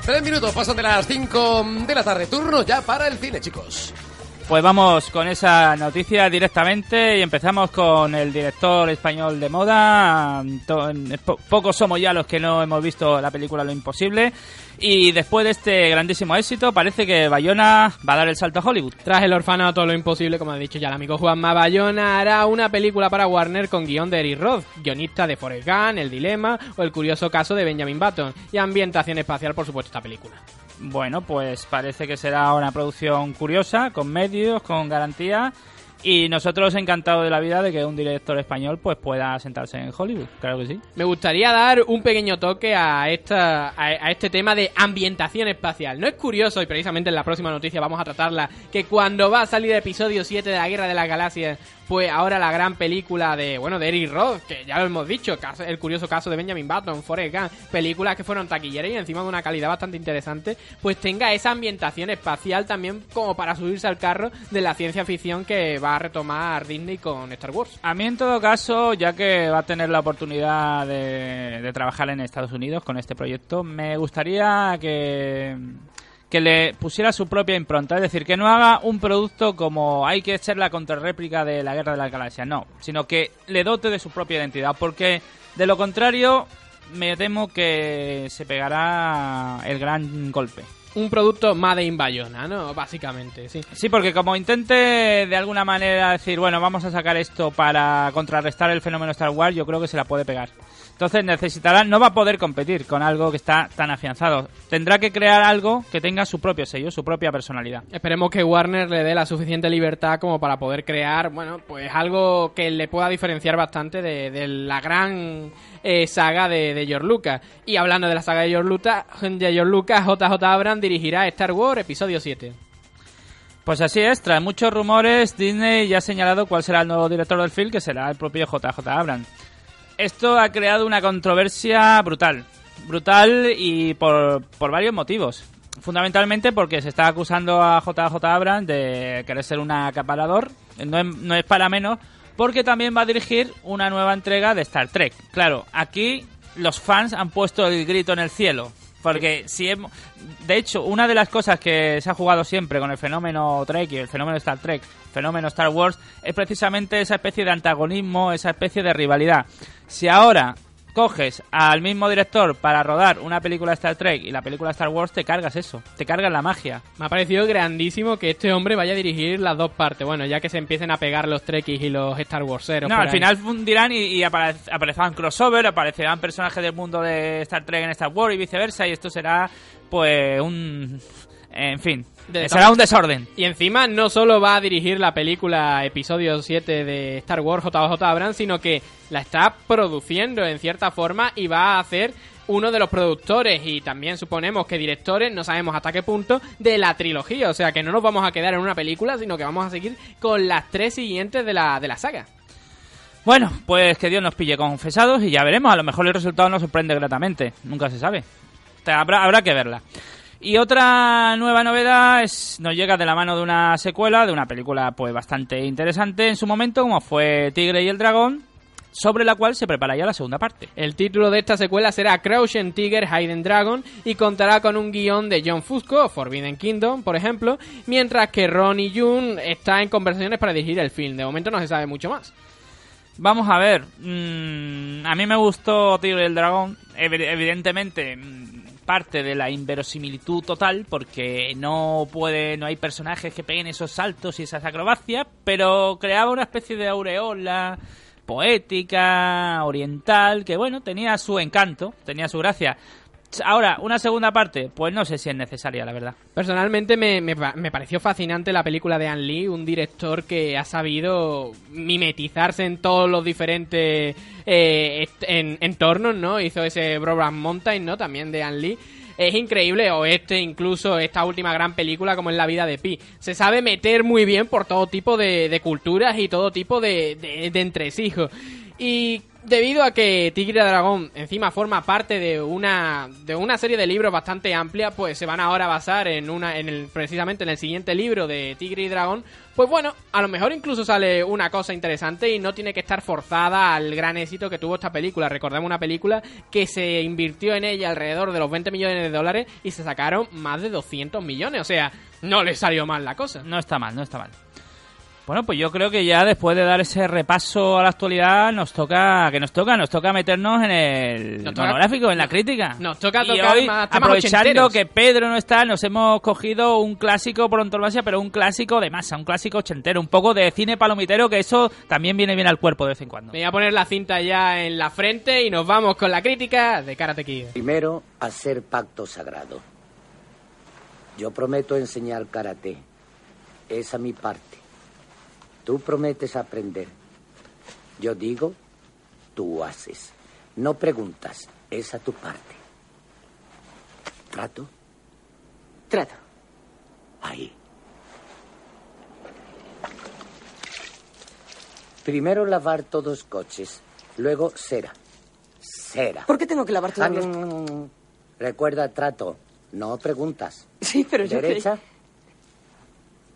Tres minutos pasan de las 5 de la tarde. Turno ya para el cine, chicos. Pues vamos con esa noticia directamente y empezamos con el director español de moda. Pocos somos ya los que no hemos visto la película Lo Imposible. Y después de este grandísimo éxito, parece que Bayona va a dar el salto a Hollywood. Tras El orfanato lo imposible, como ha dicho ya el amigo Juanma Bayona, hará una película para Warner con guion de Eric Roth, guionista de Forrest Gump, El Dilema o El curioso caso de Benjamin Button, y ambientación espacial, por supuesto, esta película. Bueno, pues parece que será una producción curiosa, con medios, con garantía. Y nosotros encantados de la vida de que un director español pues pueda sentarse en Hollywood, claro que sí. Me gustaría dar un pequeño toque a, esta, a, a este tema de ambientación espacial. No es curioso, y precisamente en la próxima noticia vamos a tratarla, que cuando va a salir el episodio 7 de la Guerra de las Galaxias, pues ahora la gran película de, bueno, de Eric Roth, que ya lo hemos dicho, el curioso caso de Benjamin Button, Forrest Gump, películas que fueron taquilleras y encima de una calidad bastante interesante, pues tenga esa ambientación espacial también como para subirse al carro de la ciencia ficción que va a retomar Disney con Star Wars. A mí, en todo caso, ya que va a tener la oportunidad de, de trabajar en Estados Unidos con este proyecto, me gustaría que, que le pusiera su propia impronta. Es decir, que no haga un producto como hay que ser la contrarréplica de la Guerra de las Galaxias. No, sino que le dote de su propia identidad. Porque, de lo contrario, me temo que se pegará el gran golpe. Un producto Made in Bayona, ¿no? Básicamente, sí. Sí, porque como intente de alguna manera decir, bueno, vamos a sacar esto para contrarrestar el fenómeno Star Wars, yo creo que se la puede pegar. Entonces necesitará, no va a poder competir con algo que está tan afianzado. Tendrá que crear algo que tenga su propio sello, su propia personalidad. Esperemos que Warner le dé la suficiente libertad como para poder crear, bueno, pues algo que le pueda diferenciar bastante de, de la gran eh, saga de, de George Lucas. Y hablando de la saga de George Lucas, de George Lucas, JJ Abrams dirigirá Star Wars Episodio 7. Pues así es, tras muchos rumores, Disney ya ha señalado cuál será el nuevo director del film, que será el propio JJ Abrams. Esto ha creado una controversia brutal. Brutal y por, por varios motivos. Fundamentalmente porque se está acusando a JJ Abrams de querer ser un acaparador. No es, no es para menos, porque también va a dirigir una nueva entrega de Star Trek. Claro, aquí los fans han puesto el grito en el cielo. Porque si hemos- de hecho, una de las cosas que se ha jugado siempre con el fenómeno Trek y el fenómeno Star Trek, fenómeno Star Wars, es precisamente esa especie de antagonismo, esa especie de rivalidad. Si ahora coges al mismo director para rodar una película de Star Trek y la película Star Wars, te cargas eso, te cargas la magia. Me ha parecido grandísimo que este hombre vaya a dirigir las dos partes. Bueno, ya que se empiecen a pegar los Trekkies y los Star Warseros. No, al ahí. final fundirán y, y apare- aparecerán crossover, aparecerán personajes del mundo de Star Trek en Star Wars y viceversa, y esto será, pues, un. En fin, De- será un desorden. Y encima no solo va a dirigir la película episodio 7 de Star Wars JJ Abrams, sino que la está produciendo en cierta forma y va a hacer uno de los productores y también suponemos que directores, no sabemos hasta qué punto, de la trilogía. O sea que no nos vamos a quedar en una película, sino que vamos a seguir con las tres siguientes de la, de la saga. Bueno, pues que Dios nos pille confesados y ya veremos. A lo mejor el resultado nos sorprende gratamente. Nunca se sabe. Habrá que verla. Y otra nueva novedad es, nos llega de la mano de una secuela, de una película pues bastante interesante en su momento, como fue Tigre y el Dragón, sobre la cual se prepara ya la segunda parte. El título de esta secuela será Crouching Tiger, Hidden Dragon y contará con un guion de John Fusco, Forbidden Kingdom, por ejemplo, mientras que Ronnie June está en conversaciones para dirigir el film. De momento no se sabe mucho más. Vamos a ver, mm, a mí me gustó Tigre y el Dragón, Evi- evidentemente mm, parte de la inverosimilitud total porque no puede, no hay personajes que peguen esos saltos y esas acrobacias, pero creaba una especie de aureola poética, oriental, que bueno, tenía su encanto, tenía su gracia. Ahora, una segunda parte, pues no sé si es necesaria, la verdad. Personalmente me, me pa- me pareció fascinante la película de Anne Lee, un director que ha sabido mimetizarse en todos los diferentes eh, entornos, ¿no? Hizo ese Brokeback Mountain, ¿no? También de Anne Lee. Es increíble, o este, incluso esta última gran película como es La vida de Pi. Se sabe meter muy bien por todo tipo de, de culturas y todo tipo de, de, de entresijos. Y debido a que Tigre Dragón encima forma parte de una de una serie de libros bastante amplia, pues se van ahora a basar en una en el precisamente en el siguiente libro de Tigre y Dragón. Pues bueno, a lo mejor incluso sale una cosa interesante y no tiene que estar forzada al gran éxito que tuvo esta película. Recordemos una película que se invirtió en ella alrededor de los 20 millones de dólares y se sacaron más de 200 millones. O sea, no le salió mal la cosa. No está mal, no está mal. Bueno, pues yo creo que ya después de dar ese repaso a la actualidad nos toca, que nos toca, nos toca meternos en el Nos toca- monográfico, en la crítica. Nos toca y tocar hoy, más temas aprovechando ochenteros. que Pedro no está, nos hemos cogido un clásico por antonomasia, pero un clásico de masa, un clásico ochentero, un poco de cine palomitero, que eso también viene bien al cuerpo de vez en cuando. Me voy a poner la cinta ya en la frente y nos vamos con la crítica de Karate Kid. Primero, hacer pacto sagrado. Yo prometo enseñar karate. Esa mi parte. Tú prometes aprender. Yo digo, tú haces. No preguntas. Esa tu parte. ¿Trato? Trato. Ahí. Primero lavar todos coches, luego cera. Cera. ¿Por qué tengo que lavar todos los... Mm, Recuerda trato, no preguntas. Sí, pero yo Derecha.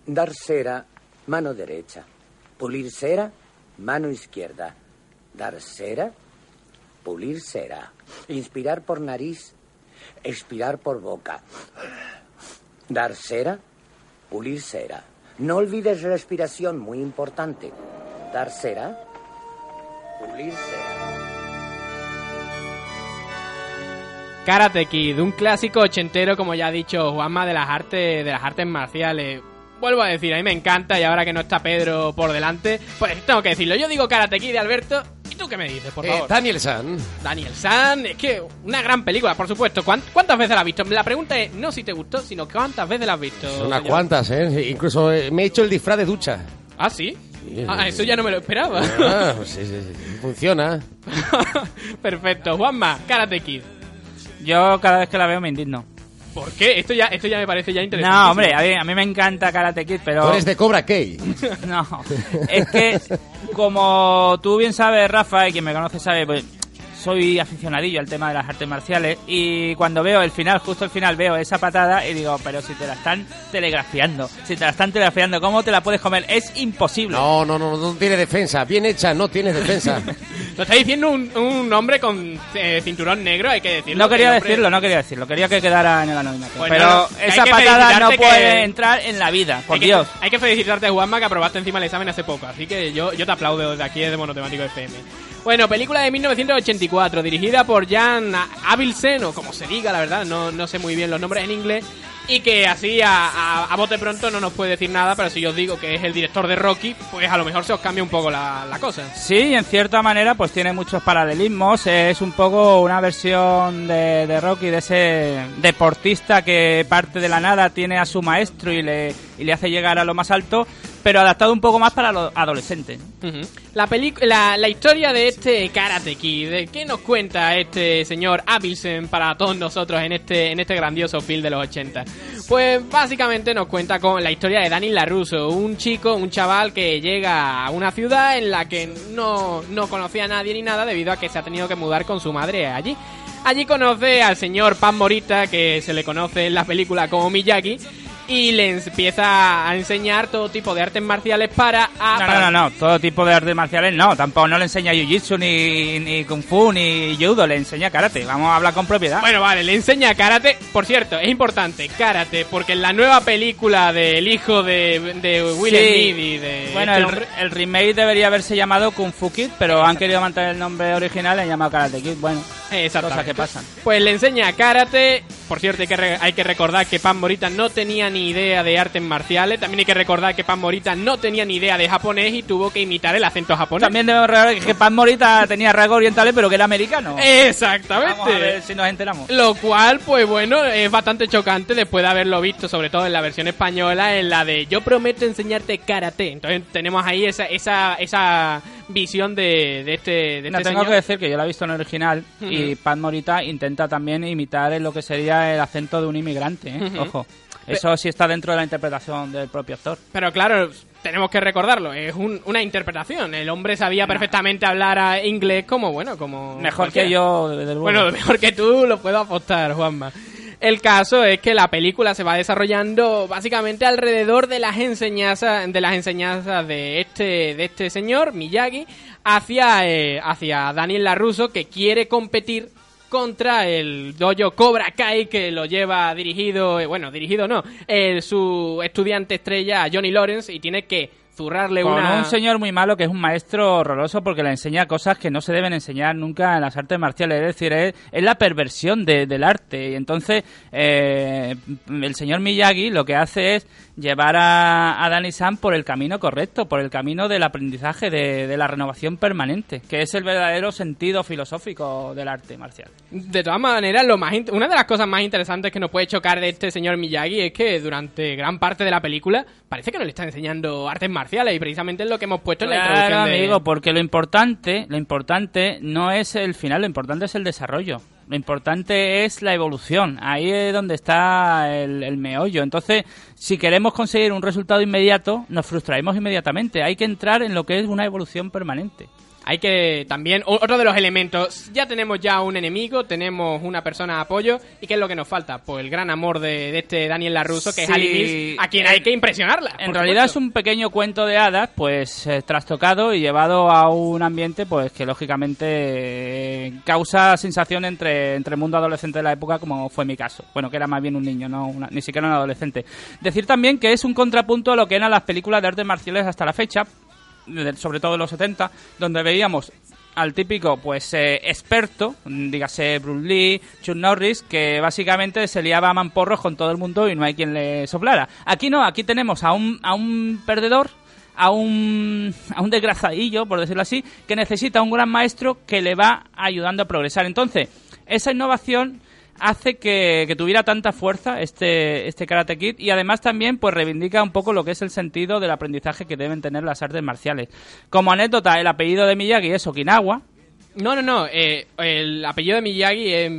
Dar cera, mano derecha. Pulir cera, mano izquierda. Dar cera, pulir cera. Inspirar por nariz, expirar por boca. Dar cera, pulir cera. No olvides respiración, muy importante. Dar cera, pulir cera. Karate Kid, un clásico ochentero, como ya ha dicho Juanma, de las artes, de las artes marciales. Vuelvo a decir, a mí me encanta y ahora que no está Pedro por delante, pues tengo que decirlo. Yo digo Karate Kid de Alberto, ¿y tú qué me dices, por Eh, favor? Daniel San. Daniel San, es que una gran película, por supuesto. ¿Cuán- ¿Cuántas veces la has visto? La pregunta es no si te gustó, sino cuántas veces la has visto. Unas señor? cuantas, ¿eh? Incluso eh, me he hecho el disfraz de ducha. ¿Ah, sí? Ah, eso ya no me lo esperaba. Ah, sí, sí, sí, funciona. Perfecto. Juanma, Karate Kid. Yo cada vez que la veo me indigno. ¿Por qué? Esto ya, esto ya me parece ya interesante. No, hombre, a mí, a mí me encanta Karate Kid, pero... Tú eres de Cobra Kai. no, es que como tú bien sabes, Rafa, y quien me conoce sabe, pues soy aficionadillo al tema de las artes marciales y cuando veo el final, justo el final, veo esa patada y digo, pero si te la están telegrafiando, si te la están telegrafiando, ¿cómo te la puedes comer? Es imposible. No, no, no, no tiene defensa. Bien hecha, no tiene defensa. Lo está diciendo un, un hombre con eh, cinturón negro, hay que decirlo. No quería hombre- decirlo, no quería decirlo, quería que quedara en el anonimato. Bueno, pero hay esa patada no puede que- entrar en la vida, por hay que- Dios. hay que felicitarte, Juanma, que aprobaste encima el examen hace poco. Así que yo, yo te aplaudo desde aquí, desde Monotemático FM. Bueno, película de 1984, dirigida por Jan Avilsen, o como se diga, la verdad, no, no sé muy bien los nombres en inglés. Y que así a, a, a bote pronto no nos puede decir nada, pero si yo os digo que es el director de Rocky, pues a lo mejor se os cambia un poco la, la cosa. Sí, en cierta manera pues tiene muchos paralelismos. Es un poco una versión de, de Rocky, de ese deportista que parte de la nada, tiene a su maestro y le, y le hace llegar a lo más alto, pero adaptado un poco más para los adolescentes. La, la, la historia de este Karate Kid, ¿de ¿qué nos cuenta este señor Abilsen para todos nosotros en este, en este grandioso film de los 80? Pues básicamente nos cuenta con la historia de Danny LaRusso, un chico, un chaval que llega a una ciudad en la que no, no conocía a nadie ni nada debido a que se ha tenido que mudar con su madre allí. Allí conoce al señor Pan Morita, que se le conoce en la película como Miyagi, y le empieza a enseñar todo tipo de artes marciales para... a- No, para- no, no, no, todo tipo de artes marciales no, tampoco no le enseña jiu-jitsu ni, ni kung fu ni judo, le enseña karate. Vamos a hablar con propiedad. Bueno, vale, le enseña karate. Por cierto, es importante, karate, porque en la nueva película del hijo de, de Will Sí. Smith y de Bueno, este el remake debería haberse llamado Kung Fu Kid, pero han querido mantener el nombre original y han llamado Karate Kid. Bueno, cosas que pasan. Pues le enseña karate. Por cierto, hay que, re- hay que recordar que Pan Morita no tenía ni idea de artes marciales. También hay que recordar que Pan Morita no tenía ni idea de japonés y tuvo que imitar el acento japonés. También debemos recordar que Pan Morita tenía rasgos orientales, pero que era americano. Exactamente. Vamos a ver si nos enteramos. Lo cual, pues bueno, es bastante chocante después de haberlo visto, sobre todo en la versión española, en la de yo prometo enseñarte karate. Entonces tenemos ahí esa, esa, esa visión de, de este, de No, este tengo señor. que decir que yo la he visto en original y. Pan Morita intenta también imitar lo que sería el acento de un inmigrante. ¿eh? Ojo, eso sí está dentro de la interpretación del propio actor. Pero claro, tenemos que recordarlo, es un- una interpretación. El hombre sabía perfectamente hablar a inglés como, bueno, como... Mejor cualquiera. que yo, desde luego. Bueno, mejor que tú, lo puedo apostar, Juanma. El caso es que la película se va desarrollando básicamente alrededor de las enseñanzas de las enseñanzas de este de este señor Miyagi hacia eh, hacia Daniel Larusso que quiere competir contra el dojo Cobra Kai que lo lleva dirigido, eh, bueno, dirigido no, eh, su estudiante estrella Johnny Lawrence y tiene que zurrarle Con una un señor muy malo que es un maestro horroroso porque le enseña cosas que no se deben enseñar nunca en las artes marciales. Es decir, es, es la perversión de- del arte. Y entonces eh, el señor Miyagi lo que hace es llevar a, a Danny Sam por el camino correcto, por el camino del aprendizaje, de, de la renovación permanente, que es el verdadero sentido filosófico del arte marcial. De todas maneras, lo más una de las cosas más interesantes que nos puede chocar de este señor Miyagi es que durante gran parte de la película parece que no le está enseñando artes marciales y precisamente es lo que hemos puesto en la introducción de... amigo, porque lo importante, lo importante no es el final, lo importante es el desarrollo. Lo importante es la evolución. Ahí es donde está el, meollo. Entonces, si queremos conseguir un resultado inmediato, nos frustraremos inmediatamente. Hay que entrar en lo que es una evolución permanente. Hay que también, otro de los elementos, ya tenemos ya un enemigo, tenemos una persona de apoyo, ¿y qué es lo que nos falta? Pues el gran amor de, de este Daniel LaRusso, que Sí. es Ali Mills, a quien hay que impresionarla. En realidad es supuesto. un pequeño cuento de hadas, pues eh, trastocado y llevado a un ambiente, pues que lógicamente eh, causa sensación entre, entre el mundo adolescente de la época, como fue mi caso. Bueno, que era más bien un niño, no una- ni siquiera un adolescente. Decir también que es un contrapunto a lo que eran las películas de artes marciales hasta la fecha, sobre todo de los 70, donde veíamos al típico pues eh, experto, dígase Bruce Lee, Chuck Norris, que básicamente se liaba a mamporros con todo el mundo y no hay quien le soplara. Aquí no, aquí tenemos a un, a un perdedor, a un, a un desgrazadillo, por decirlo así, que necesita un gran maestro que le va ayudando a progresar. Entonces, esa innovación hace que, que tuviera tanta fuerza este, este Karate Kid y además también pues reivindica un poco lo que es el sentido del aprendizaje que deben tener las artes marciales. Como anécdota, el apellido de Miyagi es Okinawa. No, no, no, eh, el apellido de Miyagi es,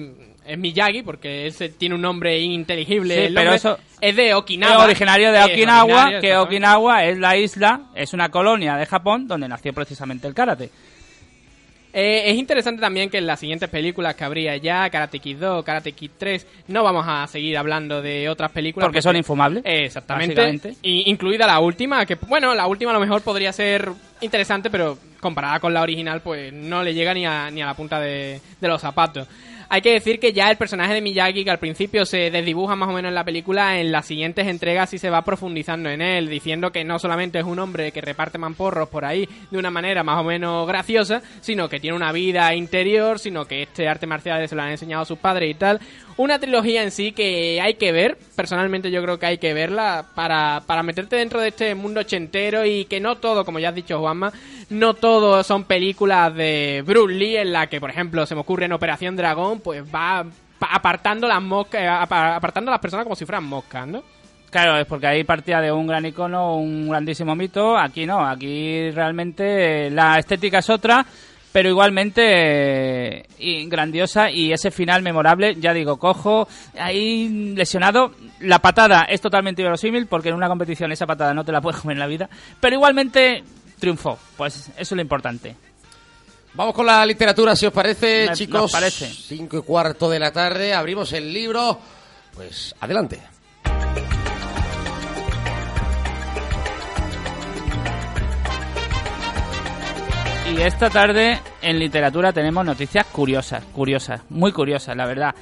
es Miyagi, porque ese tiene un nombre ininteligible. Sí, el pero eso- es de Es Okinawa. originario de Okinawa, originario, que. Okinawa es la isla, es una colonia de Japón donde nació precisamente el karate. Eh, es interesante también que en las siguientes películas que habría ya, Karate Kid 2, Karate Kid 3, no vamos a seguir hablando de otras películas. Porque son infumables, Eh, exactamente. Y- incluida la última, que bueno, la última a lo mejor podría ser interesante, pero comparada con la original, pues no le llega ni a, ni a la punta de, de los zapatos. Hay que decir que ya el personaje de Miyagi, que al principio se desdibuja más o menos en la película, en las siguientes entregas sí se va profundizando en él, diciendo que no solamente es un hombre que reparte mamporros por ahí de una manera más o menos graciosa, sino que tiene una vida interior, sino que este arte marcial se lo han enseñado a sus padres y tal. Una trilogía en sí que hay que ver, personalmente yo creo que hay que verla para, para meterte dentro de este mundo ochentero y que no todo, como ya has dicho Juanma, no todo son películas de Bruce Lee en la que, por ejemplo, se me ocurre en Operación Dragón, pues va pa- apartando las moscas, apa- apartando a las personas como si fueran moscas, ¿no? Claro, es porque ahí partía de un gran icono, un grandísimo mito. Aquí no, aquí realmente la estética es otra, pero igualmente eh, y grandiosa y ese final memorable, ya digo, cojo ahí lesionado. La patada es totalmente inverosímil porque en una competición esa patada no te la puedes comer en la vida, pero igualmente triunfó. Pues eso es lo importante. Vamos con la literatura, si os parece, Me- chicos. nos parece. Cinco y cuarto de la tarde, abrimos el libro. Pues adelante. Y esta tarde en literatura tenemos noticias curiosas, curiosas, muy curiosas, la verdad.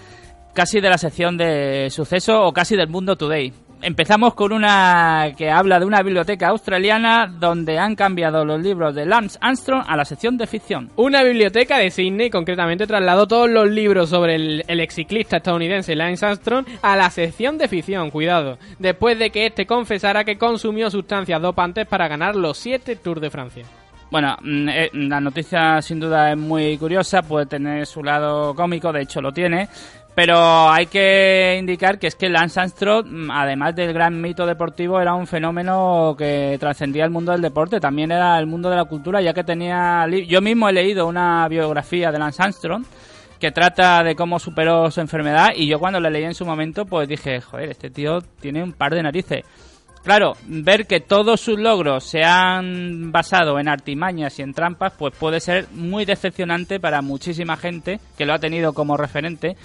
Casi de la sección de suceso o casi del mundo today. Empezamos con una que habla de una biblioteca australiana donde han cambiado los libros de Lance Armstrong a la sección de ficción. Una biblioteca de Sydney concretamente trasladó todos los libros sobre el, el exciclista estadounidense Lance Armstrong a la sección de ficción, cuidado, después de que este confesara que consumió sustancias dopantes para ganar los 7 Tours de Francia. Bueno, mm, eh, la noticia sin duda es muy curiosa, puede tener su lado cómico, de hecho lo tiene, pero hay que indicar que es que Lance Armstrong, mm, además del gran mito deportivo, era un fenómeno que trascendía el mundo del deporte, también era el mundo de la cultura, ya que tenía... Yo mismo he leído una biografía de Lance Armstrong que trata de cómo superó su enfermedad y yo cuando la leí en su momento pues dije, joder, este tío tiene un par de narices. Claro, ver que todos sus logros se han basado en artimañas y en trampas, pues puede ser muy decepcionante para muchísima gente que lo ha tenido como referente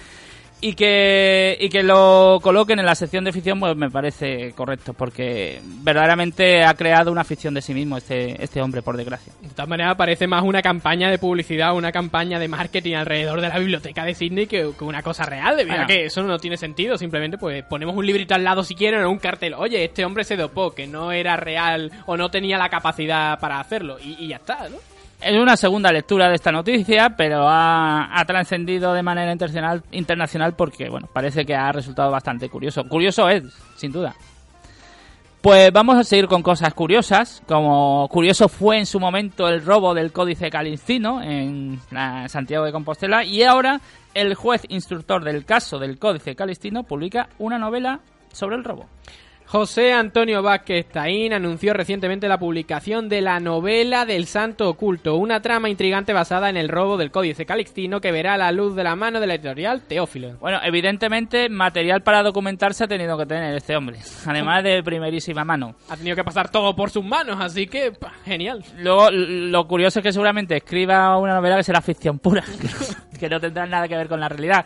y que, y que lo coloquen en la sección de ficción, pues me parece correcto, porque verdaderamente ha creado una ficción de sí mismo este, este hombre, por desgracia. De todas maneras, parece más una campaña de publicidad, una campaña de marketing alrededor de la biblioteca de Sydney que, que una cosa real, a Bueno. que eso no tiene sentido. Simplemente, pues ponemos un librito al lado si quieren o un cartel. Oye, este hombre se dopó, que no era real o no tenía la capacidad para hacerlo. Y, y ya está, ¿no? Es una segunda lectura de esta noticia, pero ha, trascendido de manera internacional, internacional porque, bueno, parece que ha resultado bastante curioso. Curioso es, sin duda. Pues vamos a seguir con cosas curiosas, como curioso fue en su momento el robo del Códice Calistino en Santiago de Compostela, y ahora el juez instructor del caso del Códice Calistino publica una novela sobre el robo. José Antonio Vázquez Taín anunció recientemente la publicación de la novela del Santo Oculto, una trama intrigante basada en el robo del Códice Calixtino que verá la luz de la mano de la editorial Teófilo. Bueno, evidentemente material para documentarse ha tenido que tener este hombre, además de primerísima mano. Ha tenido que pasar todo por sus manos, así que pa, genial. Luego, lo curioso es que seguramente escriba una novela que será ficción pura, que no tendrá nada que ver con la realidad.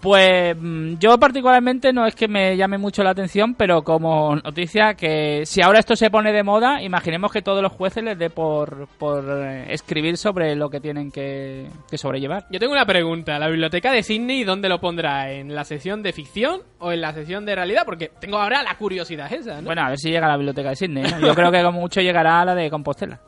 Pues mm, yo particularmente no es que me llame mucho la atención, pero como noticia que si ahora esto se pone de moda, imaginemos que todos los jueces les dé por, por eh, escribir sobre lo que tienen que, que sobrellevar. Yo tengo una pregunta. ¿La biblioteca de Sydney dónde lo pondrá? ¿En la sección de ficción o en la sección de realidad? Porque tengo ahora la curiosidad esa, ¿no? Bueno, a ver si llega a la biblioteca de Sydney. ¿no? Yo creo que como mucho llegará a la de Compostela.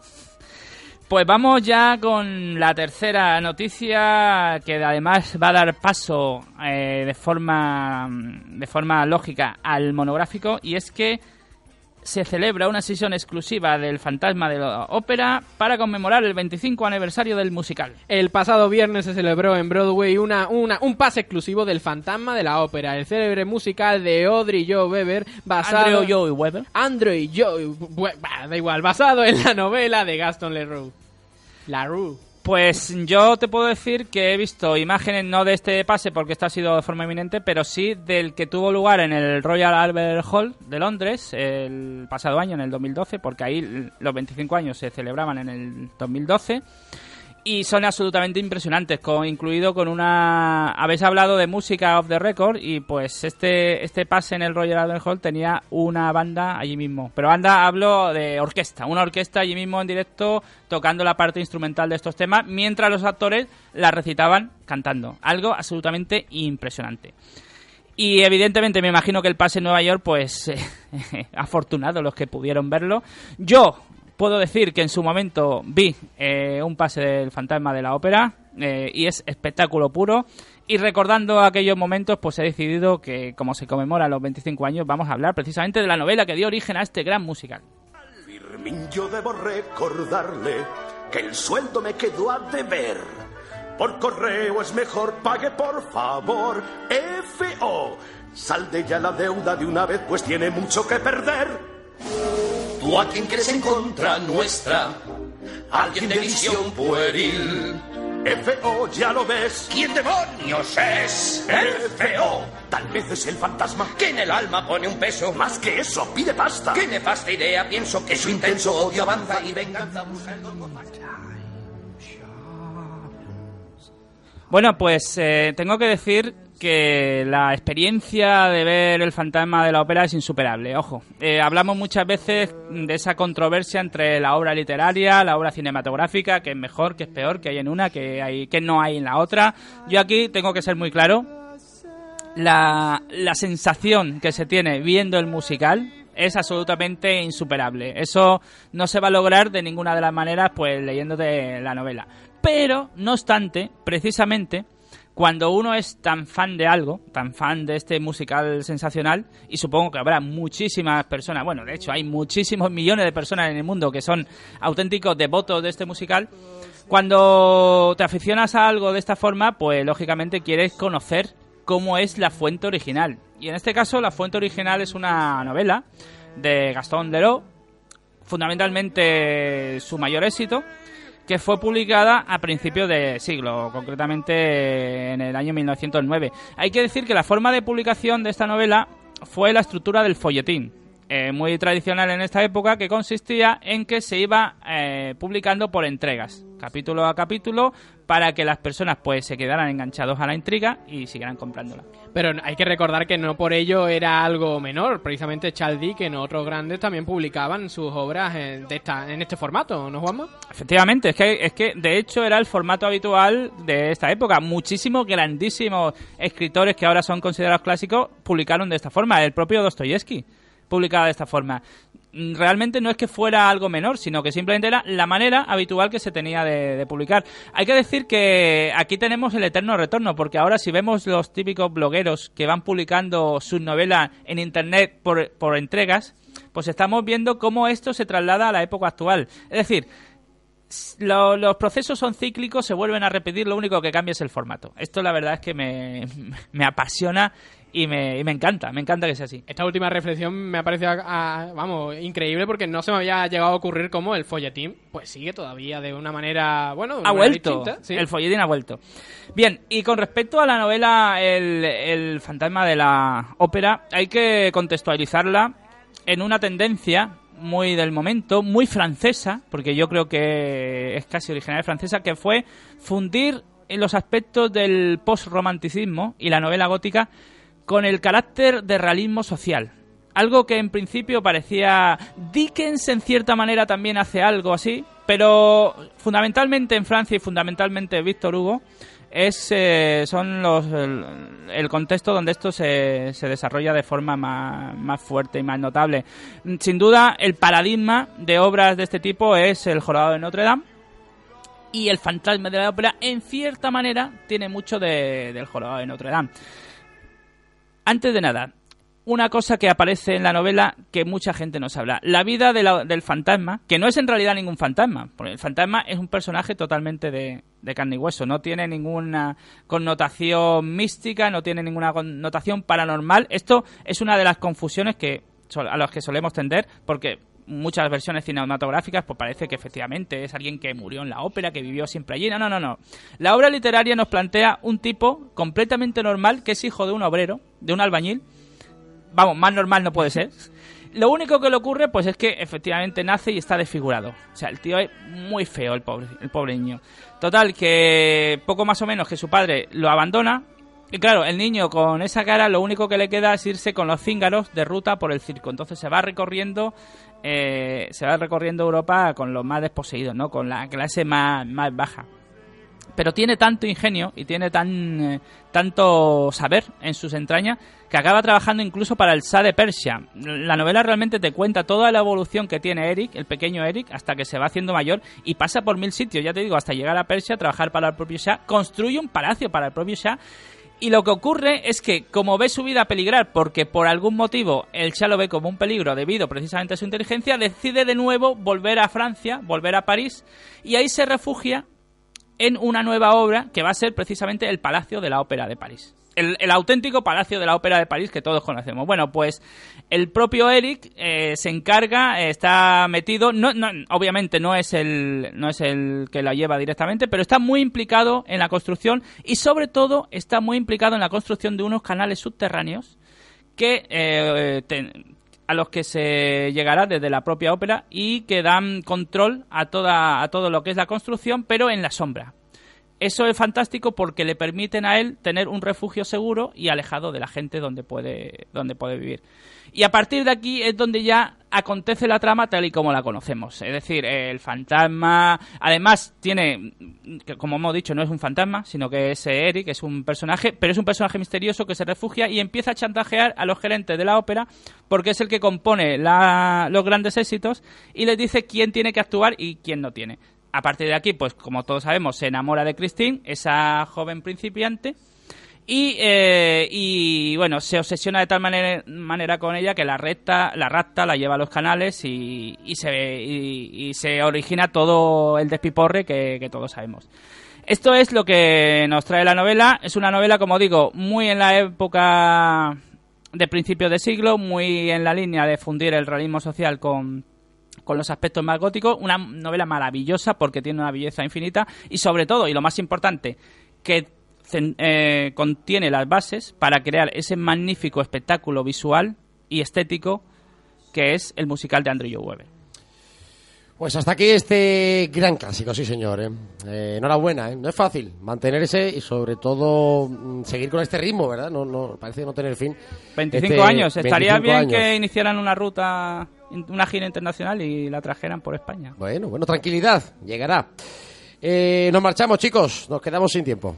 Pues vamos ya con la tercera noticia que además va a dar paso eh, de forma de forma lógica al monográfico y es que se celebra una sesión exclusiva del Fantasma de la Ópera para conmemorar el 25 aniversario del musical. El pasado viernes se celebró en Broadway una, una, un pase exclusivo del Fantasma de la Ópera, el célebre musical de Audrey Joe Weber, basado... Andrew Joe Weber. Andrew Joe... Bah, da igual, basado en la novela de Gaston Leroux. Leroux. Pues yo te puedo decir que he visto imágenes no de este pase porque esto ha sido de forma inminente, pero sí del que tuvo lugar en el Royal Albert Hall de Londres el pasado año, en el 2012, porque ahí los 25 años se celebraban en el 2012 y son absolutamente impresionantes, con, incluido con una... Habéis hablado de música off the record y pues este, este pase en el Royal Albert Hall tenía una banda allí mismo. Pero banda hablo de orquesta, una orquesta allí mismo en directo tocando la parte instrumental de estos temas, mientras los actores la recitaban cantando. Algo absolutamente impresionante. Y evidentemente me imagino que el pase en Nueva York, pues afortunado los que pudieron verlo. Yo puedo decir que en su momento vi eh, un pase del fantasma de la ópera eh, y es espectáculo puro. Y recordando aquellos momentos, pues he decidido que, como se conmemora los 25 años, vamos a hablar precisamente de la novela que dio origen a este gran musical. Firmín, yo debo recordarle que el sueldo me quedó a deber. Por correo es mejor, pague por favor. FO. Sal de ya la deuda de una vez, pues tiene mucho que perder. ¿Tú a quién crees en contra nuestra? ¿Alguien de visión pueril? FO, ya lo ves. ¿Quién demonios es? El feo. Tal vez es el fantasma. Que en el alma pone un peso. Más que eso, pide pasta. Qué nefasta idea, pienso que su intenso odio avanza y venganza busca el dolor. Bueno, pues eh, tengo que decir que la experiencia de ver el fantasma de la ópera es insuperable. Ojo, eh, hablamos muchas veces de esa controversia entre la obra literaria, la obra cinematográfica, que es mejor, que es peor, que hay en una, que, hay, que no hay en la otra. Yo aquí tengo que ser muy claro. La, la sensación que se tiene viendo el musical es absolutamente insuperable. Eso no se va a lograr de ninguna de las maneras, pues leyéndote la novela. Pero, no obstante, precisamente, cuando uno es tan fan de algo, tan fan de este musical sensacional, y supongo que habrá muchísimas personas, bueno, de hecho hay muchísimos millones de personas en el mundo que son auténticos devotos de este musical, cuando te aficionas a algo de esta forma, pues lógicamente quieres conocer cómo es la fuente original. Y en este caso la fuente original es una novela de Gastón Leroux, fundamentalmente su mayor éxito, que fue publicada a principios de siglo, concretamente en el año 1909. Hay que decir que la forma de publicación de esta novela fue la estructura del folletín, eh, muy tradicional en esta época, que consistía en que se iba eh, publicando por entregas, capítulo a capítulo, para que las personas pues se quedaran enganchados a la intriga y siguieran comprándola. Pero hay que recordar que no por ello era algo menor. Precisamente Charles Dickens, otros grandes, también publicaban sus obras en, de esta, en este formato, ¿no, Juanma? Efectivamente, es que, es que de hecho era el formato habitual de esta época. Muchísimos grandísimos escritores que ahora son considerados clásicos publicaron de esta forma. El propio Dostoyevsky publicaba de esta forma. Realmente no es que fuera algo menor, sino que simplemente era la manera habitual que se tenía de, publicar. Hay que decir que aquí tenemos el eterno retorno, porque ahora si vemos los típicos blogueros que van publicando sus novelas en internet por, entregas, pues estamos viendo cómo esto se traslada a la época actual. Es decir, lo- los procesos son cíclicos, se vuelven a repetir, lo único que cambia es el formato. Esto la verdad es que me, me apasiona y me, y me encanta, me encanta que sea así. Esta última reflexión me ha parecido, vamos, increíble porque no se me había llegado a ocurrir cómo el folletín, pues sigue todavía de una manera, bueno, de ha vuelto. distinta, sí. El folletín ha vuelto. Bien, y con respecto a la novela el, el fantasma de la ópera, hay que contextualizarla en una tendencia muy del momento, muy francesa, porque yo creo que es casi original francesa, que fue fundir los aspectos del post-romanticismo y la novela gótica con el carácter de realismo social. Algo que en principio parecía Dickens en cierta manera también hace algo así, pero fundamentalmente en Francia y fundamentalmente Víctor Hugo es eh, son los el, contexto donde esto se, se desarrolla de forma más, más fuerte y más notable. Sin duda el paradigma de obras de este tipo es el Jorobado de Notre Dame y el fantasma de la ópera en cierta manera tiene mucho de- del Jorobado de Notre Dame. Antes de nada, una cosa que aparece en la novela que mucha gente nos habla. La vida del fantasma, que no es en realidad ningún fantasma, porque el fantasma es un personaje totalmente de, de carne y hueso, no tiene ninguna connotación mística, no tiene ninguna connotación paranormal. Esto es una de las confusiones que a las que solemos tender, porque muchas versiones cinematográficas pues parece que efectivamente es alguien que murió en la ópera, que vivió siempre allí. No, no, no, no. La obra literaria nos plantea un tipo completamente normal que es hijo de un obrero, de un albañil, vamos, más normal no puede ser. Lo único que le ocurre, pues es que efectivamente nace y está desfigurado. O sea, el tío es muy feo, el pobre, el pobre niño. Total, que poco más o menos que su padre lo abandona. Y claro, el niño con esa cara, lo único que le queda es irse con los cíngaros de ruta por el circo. Entonces se va recorriendo, eh, se va recorriendo Europa con los más desposeídos, ¿no? Con la clase más, más baja pero tiene tanto ingenio y tiene tan eh, tanto saber en sus entrañas que acaba trabajando incluso para el Shah de Persia. La novela realmente te cuenta toda la evolución que tiene Eric, el pequeño Eric, hasta que se va haciendo mayor y pasa por mil sitios, ya te digo, hasta llegar a Persia, trabajar para el propio Shah, construye un palacio para el propio Shah y lo que ocurre es que, como ve su vida peligrar, porque por algún motivo el Shah lo ve como un peligro debido precisamente a su inteligencia, decide de nuevo volver a Francia, volver a París, y ahí se refugia en una nueva obra que va a ser precisamente el Palacio de la Ópera de París. El, el auténtico Palacio de la Ópera de París que todos conocemos. Bueno, pues el propio Eric eh, se encarga, eh, está metido, no, no, obviamente no es, el, no es el que la lleva directamente, pero está muy implicado en la construcción y sobre todo está muy implicado en la construcción de unos canales subterráneos que eh, a los que se llegará desde la propia ópera y que dan control a toda a todo lo que es la construcción, pero en la sombra. Eso es fantástico porque le permiten a él tener un refugio seguro y alejado de la gente donde puede donde puede vivir. Y a partir de aquí es donde ya acontece la trama tal y como la conocemos. Es decir, el fantasma, además tiene, como hemos dicho, no es un fantasma, sino que es eh, Eric, es un personaje, pero es un personaje misterioso que se refugia y empieza a chantajear a los gerentes de la ópera porque es el que compone la- los grandes éxitos y les dice quién tiene que actuar y quién no tiene. A partir de aquí, pues como todos sabemos, se enamora de Christine, esa joven principiante, y, eh, y bueno, se obsesiona de tal manera, manera con ella que la recta, la rapta, la lleva a los canales y, y se, y, y se origina todo el despiporre que, que todos sabemos. Esto es lo que nos trae la novela. Es una novela, como digo, muy en la época de principios de siglo, muy en la línea de fundir el realismo social con, con los aspectos más góticos. Una novela maravillosa porque tiene una belleza infinita y sobre todo, y lo más importante, que eh, contiene las bases para crear ese magnífico espectáculo visual y estético que es el musical de Andrew Webber. Pues hasta aquí este gran clásico, sí señor. ¿eh? Eh, enhorabuena, ¿eh? no es fácil mantenerse y sobre todo mm, seguir con este ritmo, ¿verdad? No, no parece no tener fin. 25 Este, años. Estaría 25 bien años. que iniciaran una ruta, una gira internacional y la trajeran por España. Bueno, bueno, tranquilidad, llegará. Eh, nos marchamos, chicos, nos quedamos sin tiempo.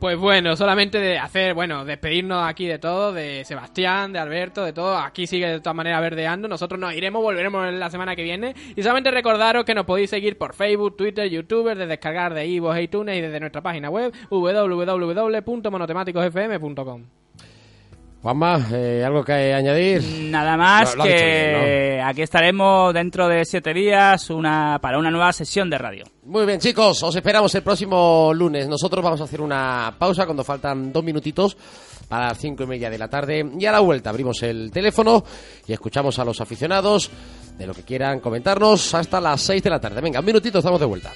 Pues bueno, solamente de hacer, bueno, despedirnos aquí de todo, de Sebastián, de Alberto, de todo. Aquí sigue de todas maneras verdeando. Nosotros nos iremos, volveremos la semana que viene. Y solamente recordaros que nos podéis seguir por Facebook, Twitter, YouTube, de descargar de iVoox iTunes y desde nuestra página web www.monotemáticosfm.com. Juanma, eh, ¿algo que añadir? Nada más Lo- lo que bien, aquí estaremos dentro de siete días una, para una nueva sesión de radio. Muy bien, chicos, os esperamos el próximo lunes. Nosotros vamos a hacer una pausa cuando faltan dos minutitos para las cinco y media de la tarde. Y a la vuelta abrimos el teléfono y escuchamos a los aficionados de lo que quieran comentarnos hasta las seis de la tarde. Venga, un minutito, estamos de vuelta.